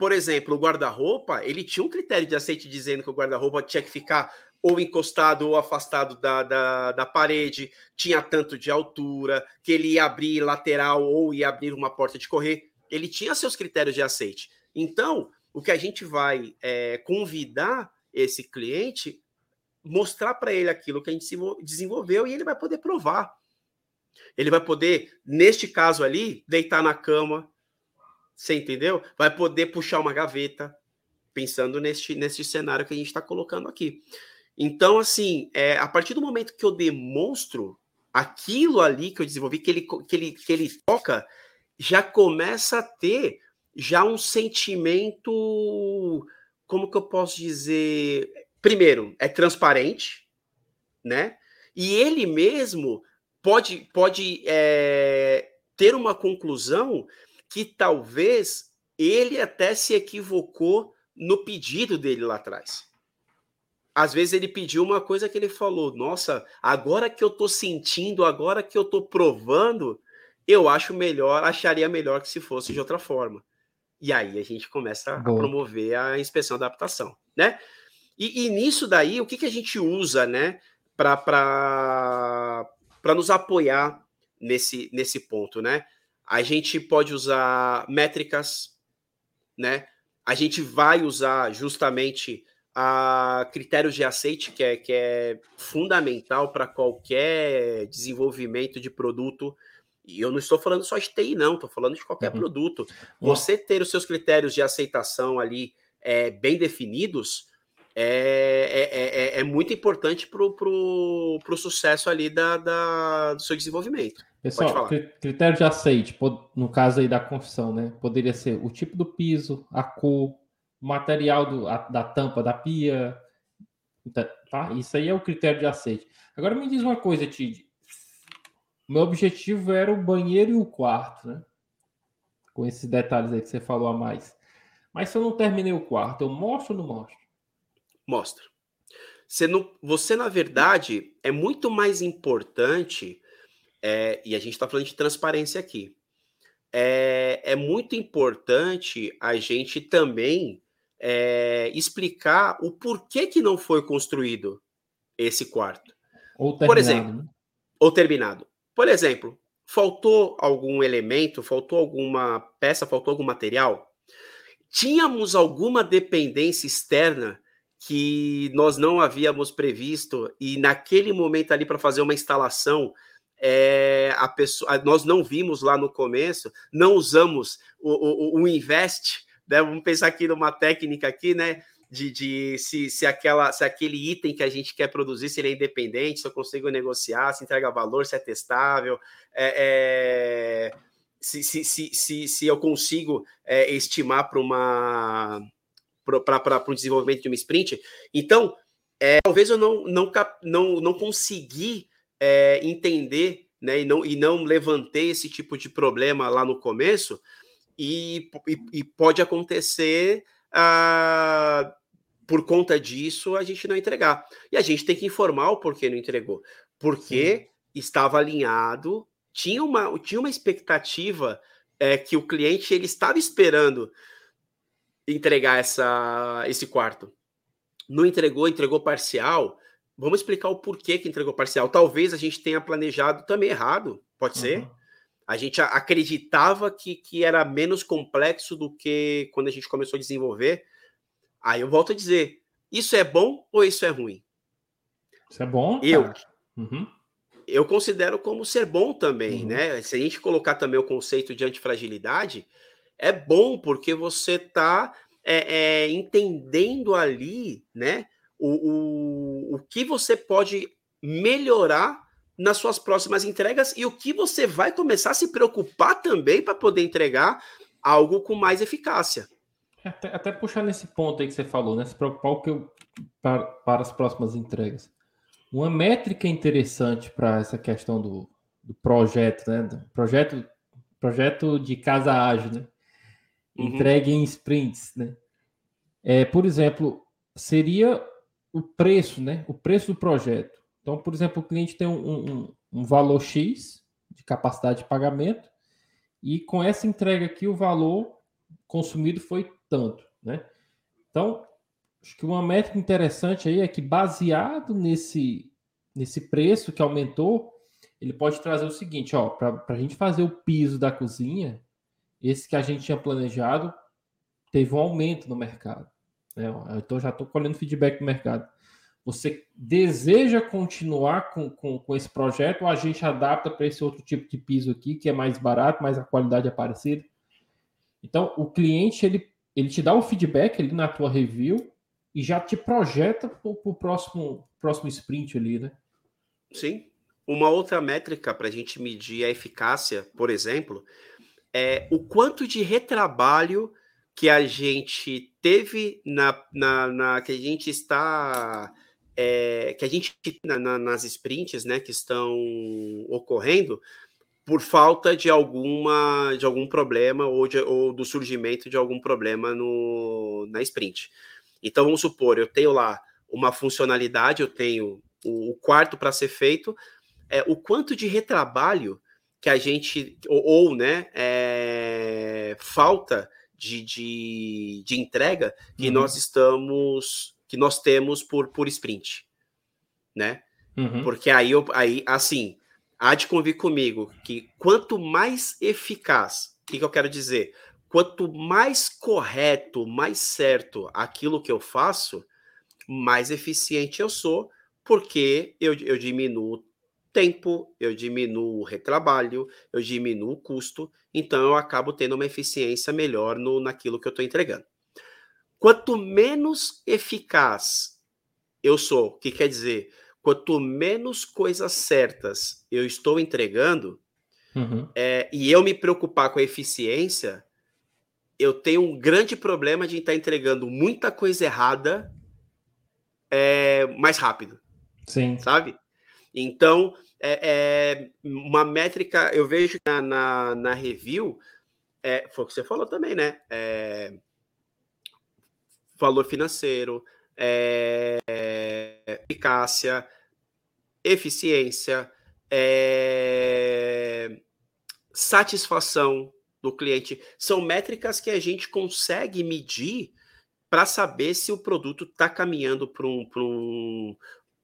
Por exemplo, o guarda-roupa, ele tinha um critério de aceite dizendo que o guarda-roupa tinha que ficar ou encostado ou afastado da, da, da, parede, tinha tanto de altura, que ele ia abrir lateral ou ia abrir uma porta de correr. Ele tinha seus critérios de aceite. Então, o que a gente vai é, convidar esse cliente, mostrar para ele aquilo que a gente desenvolveu e ele vai poder provar. Ele vai poder, neste caso ali, deitar na cama, você entendeu? Vai poder puxar uma gaveta, pensando neste, neste cenário que a gente está colocando aqui. Então, assim, é, a partir do momento que eu demonstro aquilo ali que eu desenvolvi, que ele, que ele, que ele toca, já começa a ter já um sentimento, como que eu posso dizer? Primeiro, é transparente, né? E ele mesmo pode, pode é, ter uma conclusão que talvez ele até se equivocou no pedido dele lá atrás. Às vezes ele pediu uma coisa que ele falou: Nossa, agora que eu tô sentindo, agora que eu tô provando, eu acho melhor, acharia melhor que se fosse de outra forma. E aí a gente começa Boa. a promover a inspeção da adaptação, né? E, e nisso daí, o que, que a gente usa, né, para nos apoiar nesse, nesse ponto, né? A gente pode usar métricas, né? A gente vai usar justamente a critérios de aceite, que é, que é fundamental para qualquer desenvolvimento de produto. E eu não estou falando só de TI, não, estou falando de qualquer uhum. produto. Você ter os seus critérios de aceitação ali é, bem definidos é, é, é, é muito importante para o sucesso ali da, da, do seu desenvolvimento. Pessoal, critério de aceite, no caso aí da confissão, né? Poderia ser o tipo do piso, a cor, o material do, a, da tampa da pia, tá? Isso aí é o critério de aceite. Agora me diz uma coisa, Tid. Meu objetivo era o banheiro e o quarto, né? Com esses detalhes aí que você falou a mais. Mas se eu não terminei o quarto, eu mostro ou não mostro? Mostra. Você, não, você na verdade, é muito mais importante é, e a gente está falando de transparência aqui. É, é, muito importante a gente também é, explicar o porquê que não foi construído esse quarto. Ou terminado. Por exemplo, né? ou terminado. Por exemplo, faltou algum elemento, faltou alguma peça, faltou algum material? Tínhamos alguma dependência externa que nós não havíamos previsto e naquele momento ali para fazer uma instalação é, a pessoa, nós não vimos lá no começo, não usamos o, o, o invest, né? Vamos pensar aqui numa técnica aqui, né? De, de se, se, aquela, se aquele item que a gente quer produzir, se ele é independente, se eu consigo negociar, se entrega valor, se é testável, é, é, se, se, se, se, eu consigo estimar para uma para um desenvolvimento de uma sprint. Então, é, talvez eu não, não, não, não consegui é, entender né, e, não, e não levantei esse tipo de problema lá no começo, e, e, e pode acontecer ah, por conta disso a gente não entregar. E a gente tem que informar o porquê não entregou. Porque Sim. estava alinhado, tinha uma, tinha uma expectativa é, que o cliente ele estava esperando entregar essa, esse quarto. Não entregou, entregou parcial. Vamos explicar o porquê que entregou parcial. Talvez a gente tenha planejado também errado, pode uhum. ser. A gente acreditava que, que era menos complexo do que quando a gente começou a desenvolver. Aí eu volto a dizer: isso é bom ou isso é ruim? Isso é bom. Eu, uhum. eu considero como ser bom também, uhum. né? Se a gente colocar também o conceito de antifragilidade, é bom porque você está é, é, entendendo ali, né? o, o, o que você pode melhorar nas suas próximas entregas e o que você vai começar a se preocupar também para poder entregar algo com mais eficácia. Até, até, puxar nesse ponto aí que você falou, né? Se preocupar o que eu, para, para as próximas entregas. Uma métrica interessante para essa questão do, do projeto, né? Do projeto, projeto de casa ágil, né? Uhum. Entregue em sprints, né? É, por exemplo, seria o preço, né? O preço do projeto. Então, por exemplo, o cliente tem um, um, um valor X de capacidade de pagamento e com essa entrega aqui o valor consumido foi tanto, né? Então, acho que uma métrica interessante aí é que, baseado nesse, nesse preço que aumentou, ele pode trazer o seguinte: ó, para a gente fazer o piso da cozinha, esse que a gente tinha planejado teve um aumento no mercado. Né? Então já estou colhendo feedback do mercado. Você deseja continuar com, com, com esse projeto ou a gente adapta para esse outro tipo de piso aqui, que é mais barato, mas a qualidade é parecida? Então, o cliente ele, ele te dá o feedback ali na tua review e já te projeta para o próximo, próximo sprint ali, né? Sim. Uma outra métrica para a gente medir a eficácia, por exemplo, é o quanto de retrabalho que a gente teve na, na, na que a gente está é, que a gente na, na, nas sprints né, que estão ocorrendo por falta de alguma de algum problema ou, de, ou do surgimento de algum problema no, na sprint. Então vamos supor, eu tenho lá uma funcionalidade, eu tenho o, o quarto para ser feito, é, o quanto de retrabalho que a gente, ou, ou né, é, falta de, de, de, entrega que uhum. nós estamos, que nós temos por, por sprint, né? Uhum. Porque aí, eu, aí, assim, há de convir comigo que quanto mais eficaz, o que, que eu quero dizer? Quanto mais correto, mais certo aquilo que eu faço, mais eficiente eu sou, porque eu, eu diminuo tempo, eu diminuo o retrabalho, eu diminuo o custo, então eu acabo tendo uma eficiência melhor no, naquilo que eu estou entregando. Quanto menos eficaz eu sou, o que quer dizer? Quanto menos coisas certas eu estou entregando, uhum. é, e eu me preocupar com a eficiência, eu tenho um grande problema de estar entregando muita coisa errada é, mais rápido. Sim. Sabe? Então, é, é uma métrica, eu vejo na, na, na, review, é, foi o que você falou também, né? É, valor financeiro, é, eficácia, eficiência, é, satisfação do cliente. São métricas que a gente consegue medir para saber se o produto está caminhando para um, um,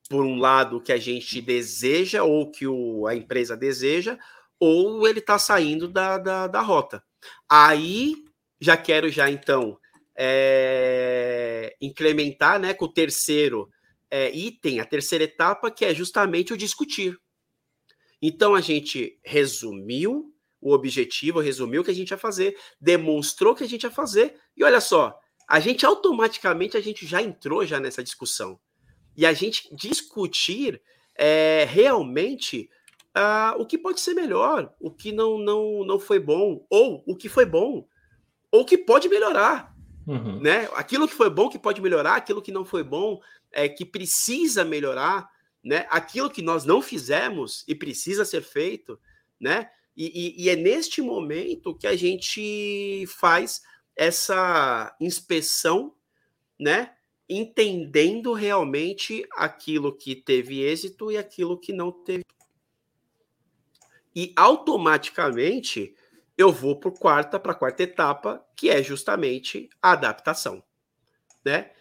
por um lado que a gente deseja ou que o, a empresa deseja, ou ele está saindo da, da, da, rota. Aí já quero já então é, incrementar né, com o terceiro é, item, a terceira etapa, que é justamente o discutir. Então a gente resumiu o objetivo, resumiu o que a gente ia fazer, demonstrou o que a gente ia fazer, e olha só, a gente automaticamente a gente já entrou já nessa discussão e a gente discutir é, realmente uh, o que pode ser melhor, o que não, não, não foi bom, ou o que foi bom, ou o que pode melhorar. Uhum. Né? Aquilo que foi bom que pode melhorar, aquilo que não foi bom é, que precisa melhorar, né? aquilo que nós não fizemos e precisa ser feito, né? E, e, e, é neste momento que a gente faz essa inspeção, né? Entendendo realmente aquilo que teve êxito e aquilo que não teve. E automaticamente eu vou por quarta para a quarta etapa, que é justamente a adaptação, né?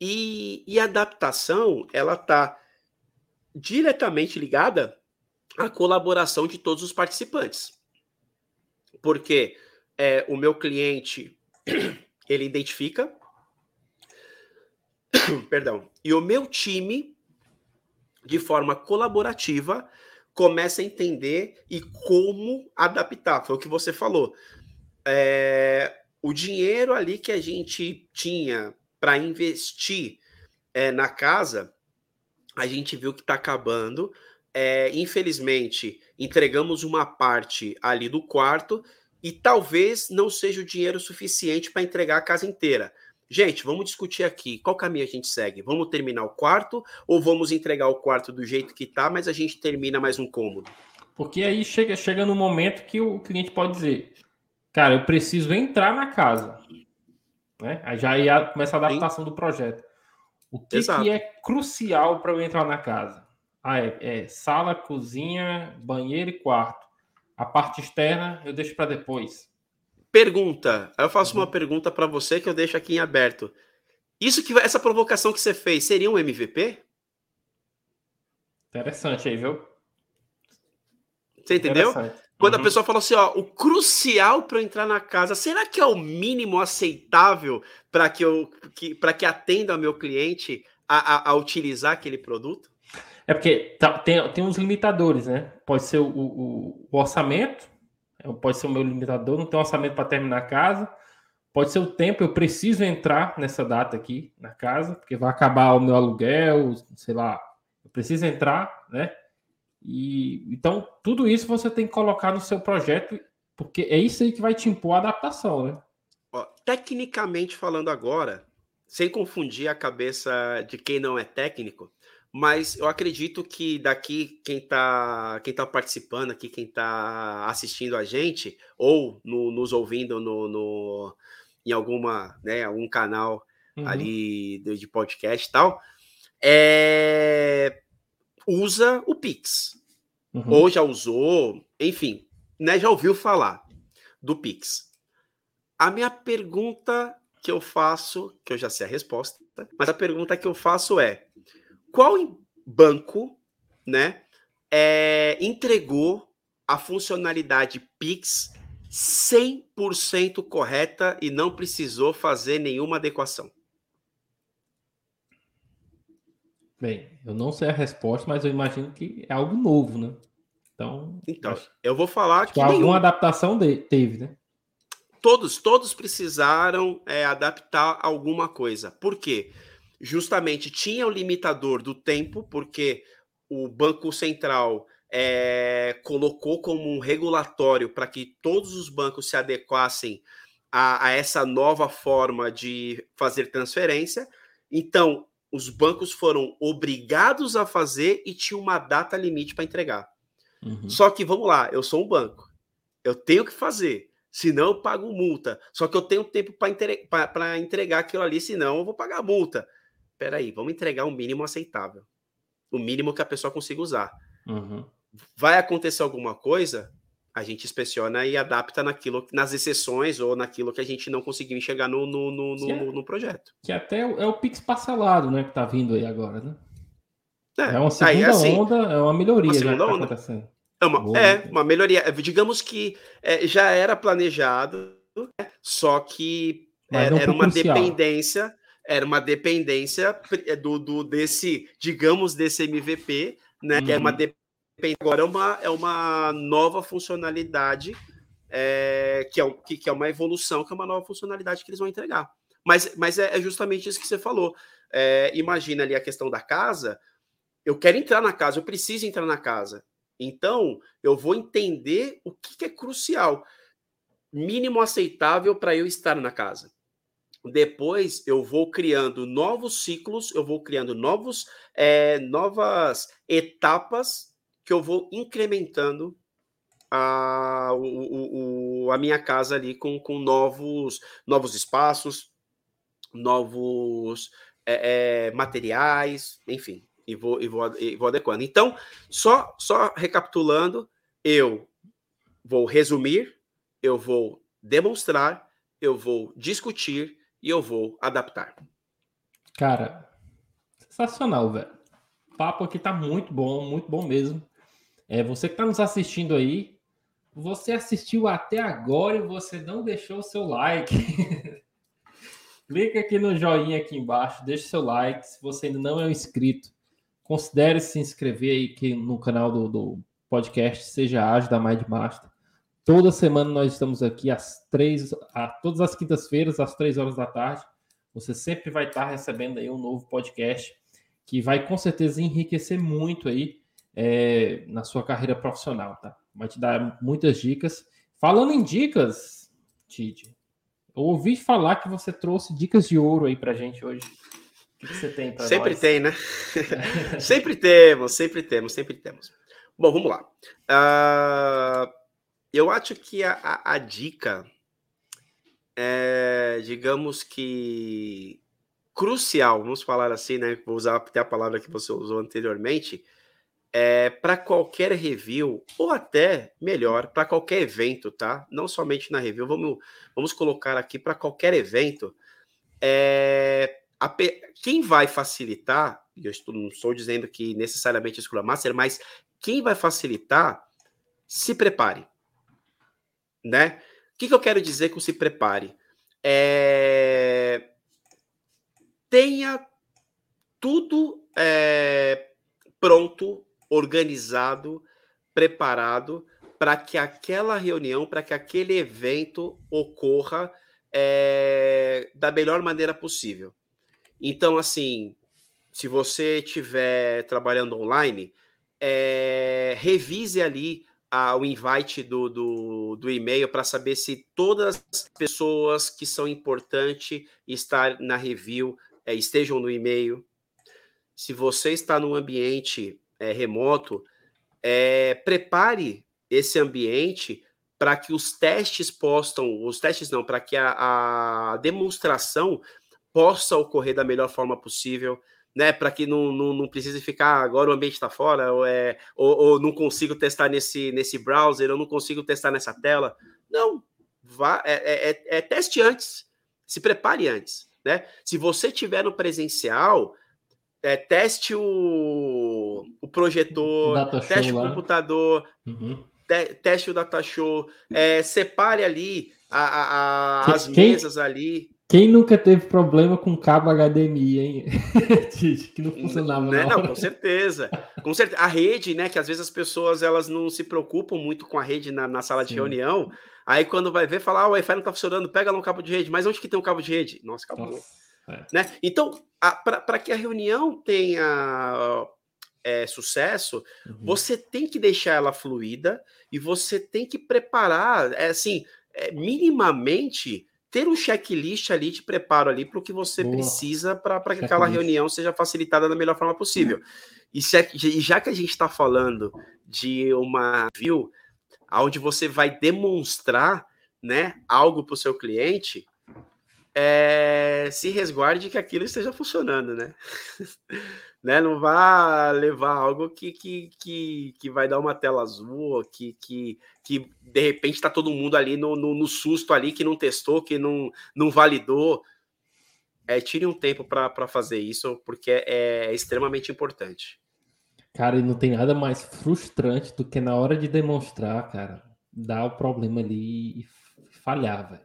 E, e a adaptação ela está diretamente ligada à colaboração de todos os participantes, porque é, o meu cliente ele identifica Perdão. E o meu time, de forma colaborativa, começa a entender e como adaptar. Foi o que você falou. É, o dinheiro ali que a gente tinha para investir é, na casa, a gente viu que está acabando. É, infelizmente, entregamos uma parte ali do quarto e talvez não seja o dinheiro suficiente para entregar a casa inteira. Gente, vamos discutir aqui qual caminho a gente segue. Vamos terminar o quarto ou vamos entregar o quarto do jeito que tá, mas a gente termina mais um cômodo? Porque aí chega, chega no momento que o cliente pode dizer: Cara, eu preciso entrar na casa. Né? Aí já ia começa a adaptação Sim. do projeto. O que, que é crucial para eu entrar na casa? Ah, é, é sala, cozinha, banheiro e quarto. A parte externa eu deixo para depois. Pergunta. Eu faço uma uhum. pergunta para você que eu deixo aqui em aberto. Isso que essa provocação que você fez seria um MVP? Interessante aí, viu? Você entendeu? Quando uhum. a pessoa fala assim, ó, o crucial para eu entrar na casa, será que é o mínimo aceitável para que eu que, para que atenda ao meu cliente a, a, a, utilizar aquele produto? É porque tá, tem, tem uns limitadores, né? Pode ser o, o, o orçamento, pode ser o meu limitador, não tem orçamento para terminar a casa. Pode ser o tempo, eu preciso entrar nessa data aqui na casa, porque vai acabar o meu aluguel, sei lá, eu preciso entrar, né? E então tudo isso você tem que colocar no seu projeto, porque é isso aí que vai te impor a adaptação, né? Ó, tecnicamente falando agora, sem confundir a cabeça de quem não é técnico, mas eu acredito que daqui quem está quem tá participando aqui, quem está assistindo a gente, ou no, nos ouvindo no, no, em alguma, né, algum canal uhum. ali de, podcast e tal, é, usa o Pix. Uhum. Ou já usou, enfim, né, já ouviu falar do Pix. A minha pergunta que eu faço, que eu já sei a resposta, mas a pergunta que eu faço é: qual banco, né, é, entregou a funcionalidade Pix 100% correta e não precisou fazer nenhuma adequação? Bem, eu não sei a resposta, mas eu imagino que é algo novo, né? Então, então eu vou falar que alguma nenhum. adaptação de, teve, né? Todos, todos precisaram é, adaptar alguma coisa. Por quê? Justamente tinha o limitador do tempo, porque o Banco Central é, colocou como um regulatório para que todos os bancos se adequassem a, a essa nova forma de fazer transferência. Então, os bancos foram obrigados a fazer e tinha uma data limite para entregar. Uhum. Só que vamos lá, eu sou um banco, eu tenho que fazer, senão eu pago multa. Só que eu tenho tempo para entre... entregar aquilo ali, senão eu vou pagar multa. Peraí, vamos entregar o um mínimo aceitável, o mínimo que a pessoa consiga usar. Uhum. Vai acontecer alguma coisa? a gente inspeciona e adapta naquilo, nas exceções ou naquilo que a gente não conseguiu enxergar no, no, no, no, é, no projeto. Que até é o Pix parcelado, né, que tá vindo aí agora, né? É, é uma segunda aí, assim, onda, é uma melhoria uma segunda já tá onda. É uma, é uma melhoria. Digamos que é, já era planejado, né? só que era, era uma crucial. dependência, era uma dependência do, do desse, digamos, desse MVP, né? Uhum. Que é uma dependência agora é uma, é uma nova funcionalidade é, que, é, que, que, é uma evolução, que é uma nova funcionalidade que eles vão entregar. Mas, mas é, é justamente isso que você falou. É, imagina ali a questão da casa. Eu quero entrar na casa, eu preciso entrar na casa. Então, eu vou entender o que, que é crucial, mínimo aceitável para eu estar na casa. Depois eu vou criando novos ciclos, eu vou criando novos, é, novas etapas que eu vou incrementando a, o, o, a minha casa ali com, com novos, novos espaços, novos é, é, materiais, enfim, e vou, e, vou, e vou adequando. Então, só, só recapitulando, eu vou resumir, eu vou demonstrar, eu vou discutir e eu vou adaptar. Cara, sensacional, velho. O papo aqui tá muito bom, muito bom mesmo. É, você que está nos assistindo aí, você assistiu até agora e você não deixou o seu like. Clica aqui no joinha aqui embaixo, deixa seu like. Se você ainda não é um inscrito, considere se inscrever aí aqui no canal do, do podcast Seja Ágil da Mindmaster. Toda semana nós estamos aqui às três, a, todas as quintas-feiras, às três horas da tarde. Você sempre vai estar recebendo aí um novo podcast que vai com certeza enriquecer muito aí é, na sua carreira profissional, tá? Vai te dar muitas dicas. Falando em dicas, Tite, eu ouvi falar que você trouxe dicas de ouro aí pra gente hoje. O que você tem para Sempre nós? tem, né? sempre temos, sempre temos, sempre temos. Bom, vamos lá. Uh, eu acho que a, a, a dica é, digamos que crucial, vamos falar assim, né? Vou usar até a palavra que você usou anteriormente, é, para qualquer review, ou até melhor, para qualquer evento, tá? Não somente na review, vamos, vamos colocar aqui para qualquer evento. É, a, quem vai facilitar, eu estou, não estou dizendo que necessariamente é Scrum Master, mas quem vai facilitar, se prepare. Né? O que, que eu quero dizer com se prepare? É... Tenha tudo é... pronto, organizado, preparado para que aquela reunião, para que aquele evento ocorra é, da melhor maneira possível. Então, assim, se você estiver trabalhando online, é, revise ali o invite do, do, do e-mail para saber se todas as pessoas que são importantes estar na review é, estejam no e-mail. Se você está no ambiente é, remoto, é, prepare esse ambiente para que os testes possam, os testes não, para que a, a, demonstração possa ocorrer da melhor forma possível, né? Para que não, não, não, precise ficar agora o ambiente está fora, ou, é, ou, ou, não consigo testar nesse, nesse browser, eu não consigo testar nessa tela. Não, vá, é, é, é, é teste antes, se prepare antes, né? Se você tiver no presencial, é, teste o, o projetor, teste o computador, uhum. te, teste o data show, é, separe ali a, a, a, as quem, mesas ali. Quem nunca teve problema com cabo HDMI, hein? que não funcionava. Né? Não, com certeza. Com certeza. A rede, né? Que às vezes as pessoas elas não se preocupam muito com a rede na, na sala de Sim. reunião. Aí quando vai ver, fala, ah, o Wi-Fi não tá funcionando, pega lá um cabo de rede. Mas onde que tem um cabo de rede? Nossa, acabou. Nossa. É. Né? Então, para que a reunião tenha é, sucesso, uhum. você tem que deixar ela fluida e você tem que preparar, é, assim, é, minimamente ter um checklist ali de preparo ali para o que você Boa. precisa para que aquela reunião seja facilitada da melhor forma possível. E, se, é e já que a gente está falando de uma view onde você vai demonstrar né, algo para o seu cliente, é, se resguarde que aquilo esteja funcionando, né? né? Não vá levar algo que, que, que, que vai dar uma tela azul, que, que, que de repente está todo mundo ali no, no, no, susto ali, que não testou, que não, não validou. É, tire um tempo para fazer isso, porque é, é extremamente importante. Cara, e não tem nada mais frustrante do que na hora de demonstrar, cara, dar o problema ali e falhar, velho.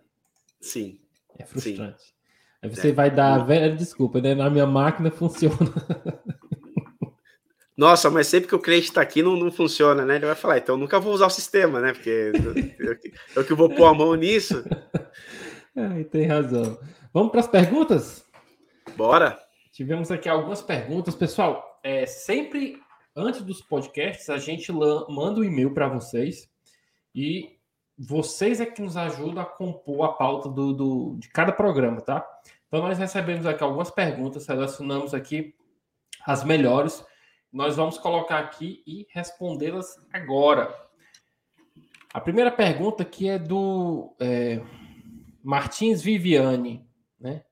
Sim. É frustrante. Sim. Aí você é. vai dar velha desculpa, né? Na minha máquina funciona. Nossa, mas sempre que o cliente está aqui não, não funciona, né? Ele vai falar, então eu nunca vou usar o sistema, né? Porque eu, eu que vou pôr a mão nisso. Ai, tem razão. Vamos para as perguntas? Bora! Tivemos aqui algumas perguntas. Pessoal, é, sempre antes dos podcasts, a gente manda um e-mail para vocês e vocês é que nos ajudam a compor a pauta do, do, de cada programa, tá? Então, nós recebemos aqui algumas perguntas, selecionamos aqui as melhores. Nós vamos colocar aqui e respondê-las agora. A primeira pergunta aqui é do é, Martins Viviane, né?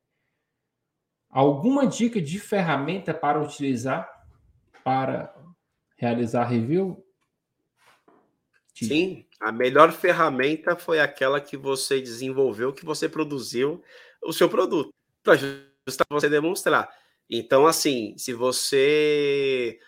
Alguma dica de ferramenta para utilizar para realizar review? Sim, a melhor ferramenta foi aquela que você desenvolveu, que você produziu o seu produto, para você demonstrar. Então, assim, se você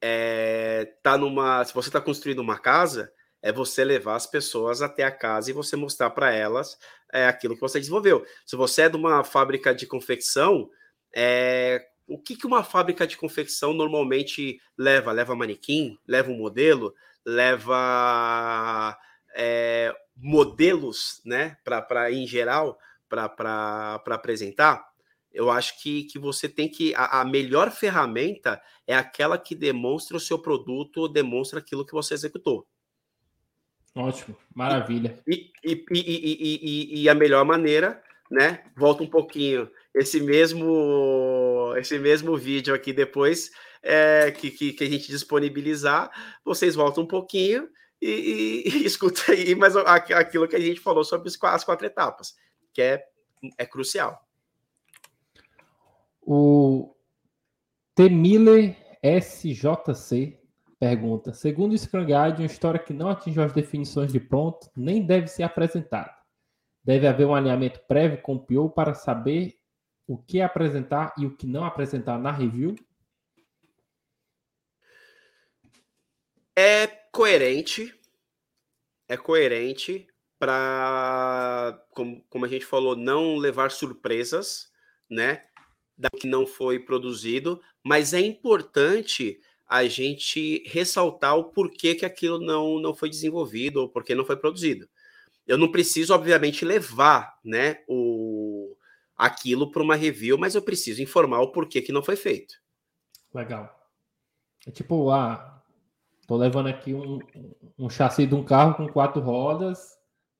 é, tá numa. Se você está construindo uma casa, é você levar as pessoas até a casa e você mostrar para elas é, aquilo que você desenvolveu. Se você é de uma fábrica de confecção, é, o que, que uma fábrica de confecção normalmente leva? Leva manequim? Leva um modelo? Leva é, modelos, né, para em geral, para apresentar, eu acho que, que você tem que. A, a, melhor ferramenta é aquela que demonstra o seu produto, demonstra aquilo que você executou. Ótimo, maravilha. E, e, e, e, a melhor maneira, né? Volta um pouquinho. Esse mesmo, esse mesmo vídeo aqui depois é, que, que, que, a gente disponibilizar, vocês voltam um pouquinho e, e, e escuta aí mas aquilo que a gente falou sobre as quatro etapas, que é, é crucial. O Temile SJC pergunta: segundo o Scrum Guide, uma história que não atingiu as definições de pronto nem deve ser apresentada. Deve haver um alinhamento prévio com o PO para saber o que apresentar e o que não apresentar na review? É coerente. É coerente para, como, como a gente falou, não levar surpresas, né? Da que não foi produzido, mas é importante a gente ressaltar o porquê que aquilo não, não foi desenvolvido ou porquê não foi produzido. Eu não preciso, obviamente, levar né, o, aquilo para uma review, mas eu preciso informar o porquê que não foi feito. Legal. É tipo, ah, tô levando aqui um, um chassi de um carro com quatro rodas,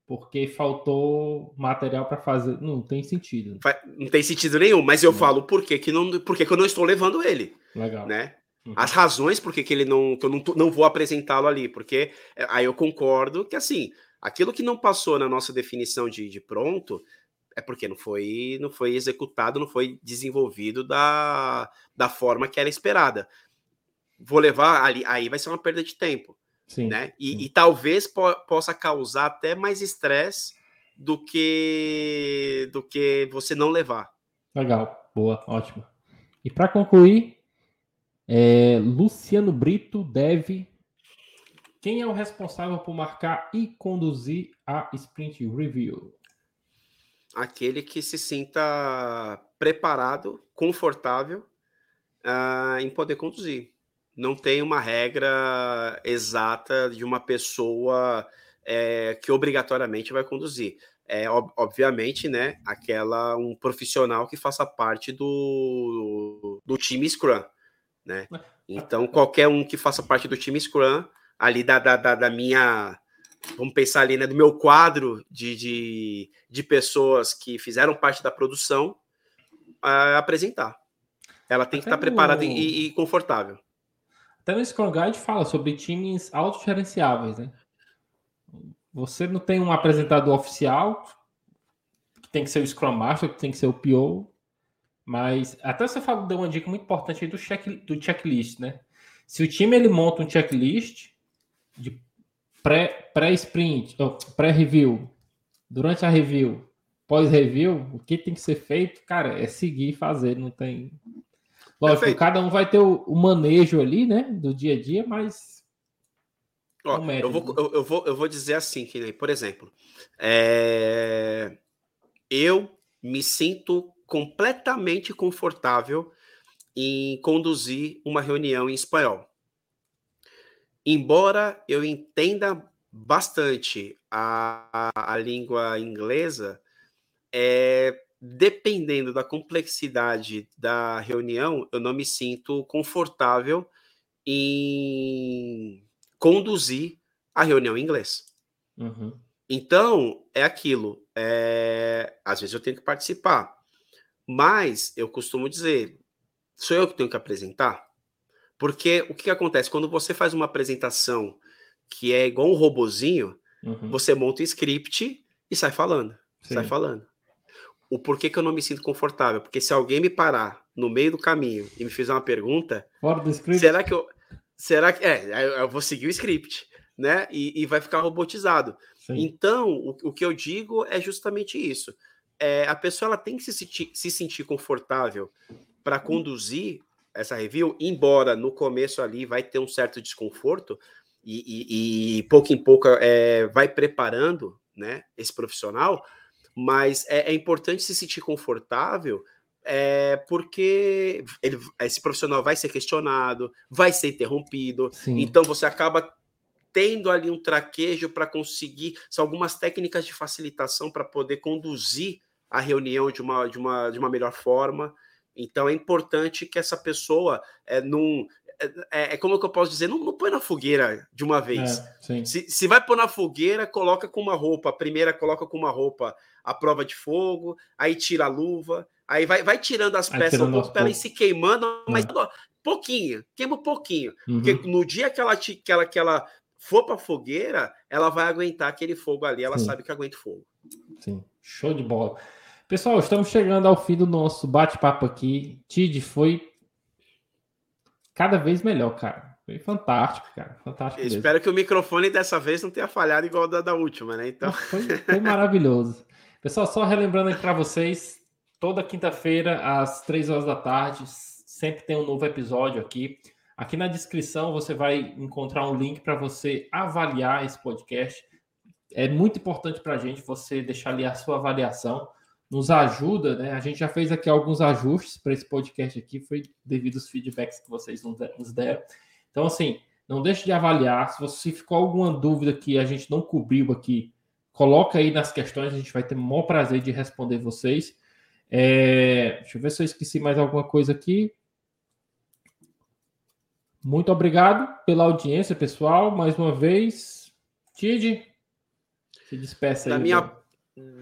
porque faltou material para fazer. Não tem sentido. Não tem sentido nenhum, mas eu não. falo por que, que, não, por que, que eu não estou levando ele. Legal. Né? Uhum. As razões por que, que ele não. que eu não, não vou apresentá-lo ali. Porque é, aí eu concordo que assim, aquilo que não passou na nossa definição de, de pronto é porque não foi, não foi executado, não foi desenvolvido da, da forma que era esperada. Vou levar ali, aí vai ser uma perda de tempo. Sim, né? E, sim. e talvez po possa causar até mais estresse do que do que você não levar. Legal, boa, ótimo. E para concluir, é, Luciano Brito deve. Quem é o responsável por marcar e conduzir a sprint review? Aquele que se sinta preparado, confortável uh, em poder conduzir não tem uma regra exata de uma pessoa é, que obrigatoriamente vai conduzir. É, ob obviamente, né, aquela um profissional que faça parte do, do time Scrum, né? Então, qualquer um que faça parte do time Scrum, ali da, da, da, da minha, vamos pensar ali, né, do meu quadro de, de, de pessoas que fizeram parte da produção, apresentar. Ela tem que estar preparada e, e confortável. Até no Scrum Guide fala sobre times autogerenciáveis, né? Você não tem um apresentador oficial, que tem que ser o Scrum Master, que tem que ser o PO, mas até você falou, deu uma dica muito importante aí do, check, do checklist, né? Se o time ele monta um checklist de pré-sprint, pré pré-review, durante a review, pós-review, o que tem que ser feito, cara, é seguir e fazer, não tem Lógico, Perfeito. cada um vai ter o, o, manejo ali, né, do dia a dia, mas. Ó, eu, vou, eu, eu, vou, eu vou dizer assim, que por exemplo, é... eu me sinto completamente confortável em conduzir uma reunião em espanhol. Embora eu entenda bastante a, a, a língua inglesa, é, dependendo da complexidade da reunião, eu não me sinto confortável em conduzir a reunião em inglês. Uhum. Então, é aquilo. É... Às vezes eu tenho que participar, mas eu costumo dizer: sou eu que tenho que apresentar? Porque o que, que acontece? Quando você faz uma apresentação que é igual um robozinho, uhum. você monta um script e sai falando. Sim. Sai falando o porquê que eu não me sinto confortável. Porque se alguém me parar no meio do caminho e me fizer uma pergunta, será que eu. Será que. É, eu vou seguir o script, né? E, e vai ficar robotizado. Sim. Então, o, o, que eu digo é justamente isso. É, a pessoa ela tem que se sentir, se sentir confortável para conduzir essa review, embora no começo ali vai ter um certo desconforto, e, e, e pouco em pouco é, vai preparando né, esse profissional mas é, é importante se sentir confortável é, porque ele, esse profissional vai ser questionado, vai ser interrompido, Sim. então você acaba tendo ali um traquejo para conseguir, são algumas técnicas de facilitação para poder conduzir a reunião de uma, de, uma, de uma melhor forma. Então é importante que essa pessoa é, não, é, é, como que eu posso dizer? Não, não põe na fogueira de uma vez. É, se, se vai pôr na fogueira, coloca com uma roupa. A primeira coloca com uma roupa a prova de fogo, aí tira a luva, aí vai, vai tirando as peças um pouco para ela ir se queimando, mas é. pouquinho, queima um pouquinho. Uhum. Porque no dia que ela, que ela, que ela for para fogueira, ela vai aguentar aquele fogo ali, ela Sim. sabe que aguenta fogo. Sim, show de bola. Pessoal, estamos chegando ao fim do nosso bate-papo aqui. Tid, foi cada vez melhor, cara. Foi fantástico, cara. Fantástico. Espero que o microfone dessa vez não tenha falhado igual da, da última, né? Então. Foi, foi maravilhoso. Pessoal, só relembrando aqui para vocês, toda quinta-feira, às três horas da tarde, sempre tem um novo episódio aqui. Aqui na descrição você vai encontrar um link para você avaliar esse podcast. É muito importante para a gente você deixar ali a sua avaliação. Nos ajuda, né? A gente já fez aqui alguns ajustes para esse podcast aqui, foi devido aos feedbacks que vocês nos deram. Então, assim, não deixe de avaliar. Se você ficou alguma dúvida que a gente não cobriu aqui, coloca aí nas questões, a gente vai ter o maior prazer de responder vocês. É, deixa eu ver se eu esqueci mais alguma coisa aqui. Muito obrigado pela audiência, pessoal. Mais uma vez, Tid, se despeça aí. Da minha,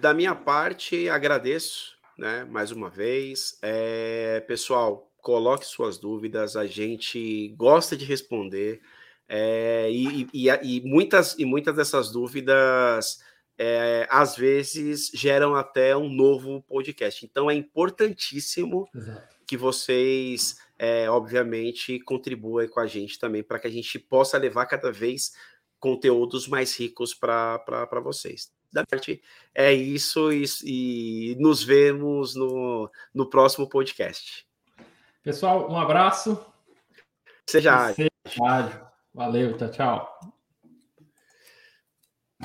da minha parte, agradeço, né? Mais uma vez. É, pessoal, coloque suas dúvidas, a gente gosta de responder. É, e, e, e, muitas, e muitas dessas dúvidas é, às vezes geram até um novo podcast. Então é importantíssimo Exato. que vocês, é, obviamente, contribuam com a gente também para que a gente possa levar cada vez conteúdos mais ricos para vocês. Da parte é isso e, e nos vemos no, no próximo podcast. Pessoal, um abraço. Seja. Seja. Valeu, tchau, tchau.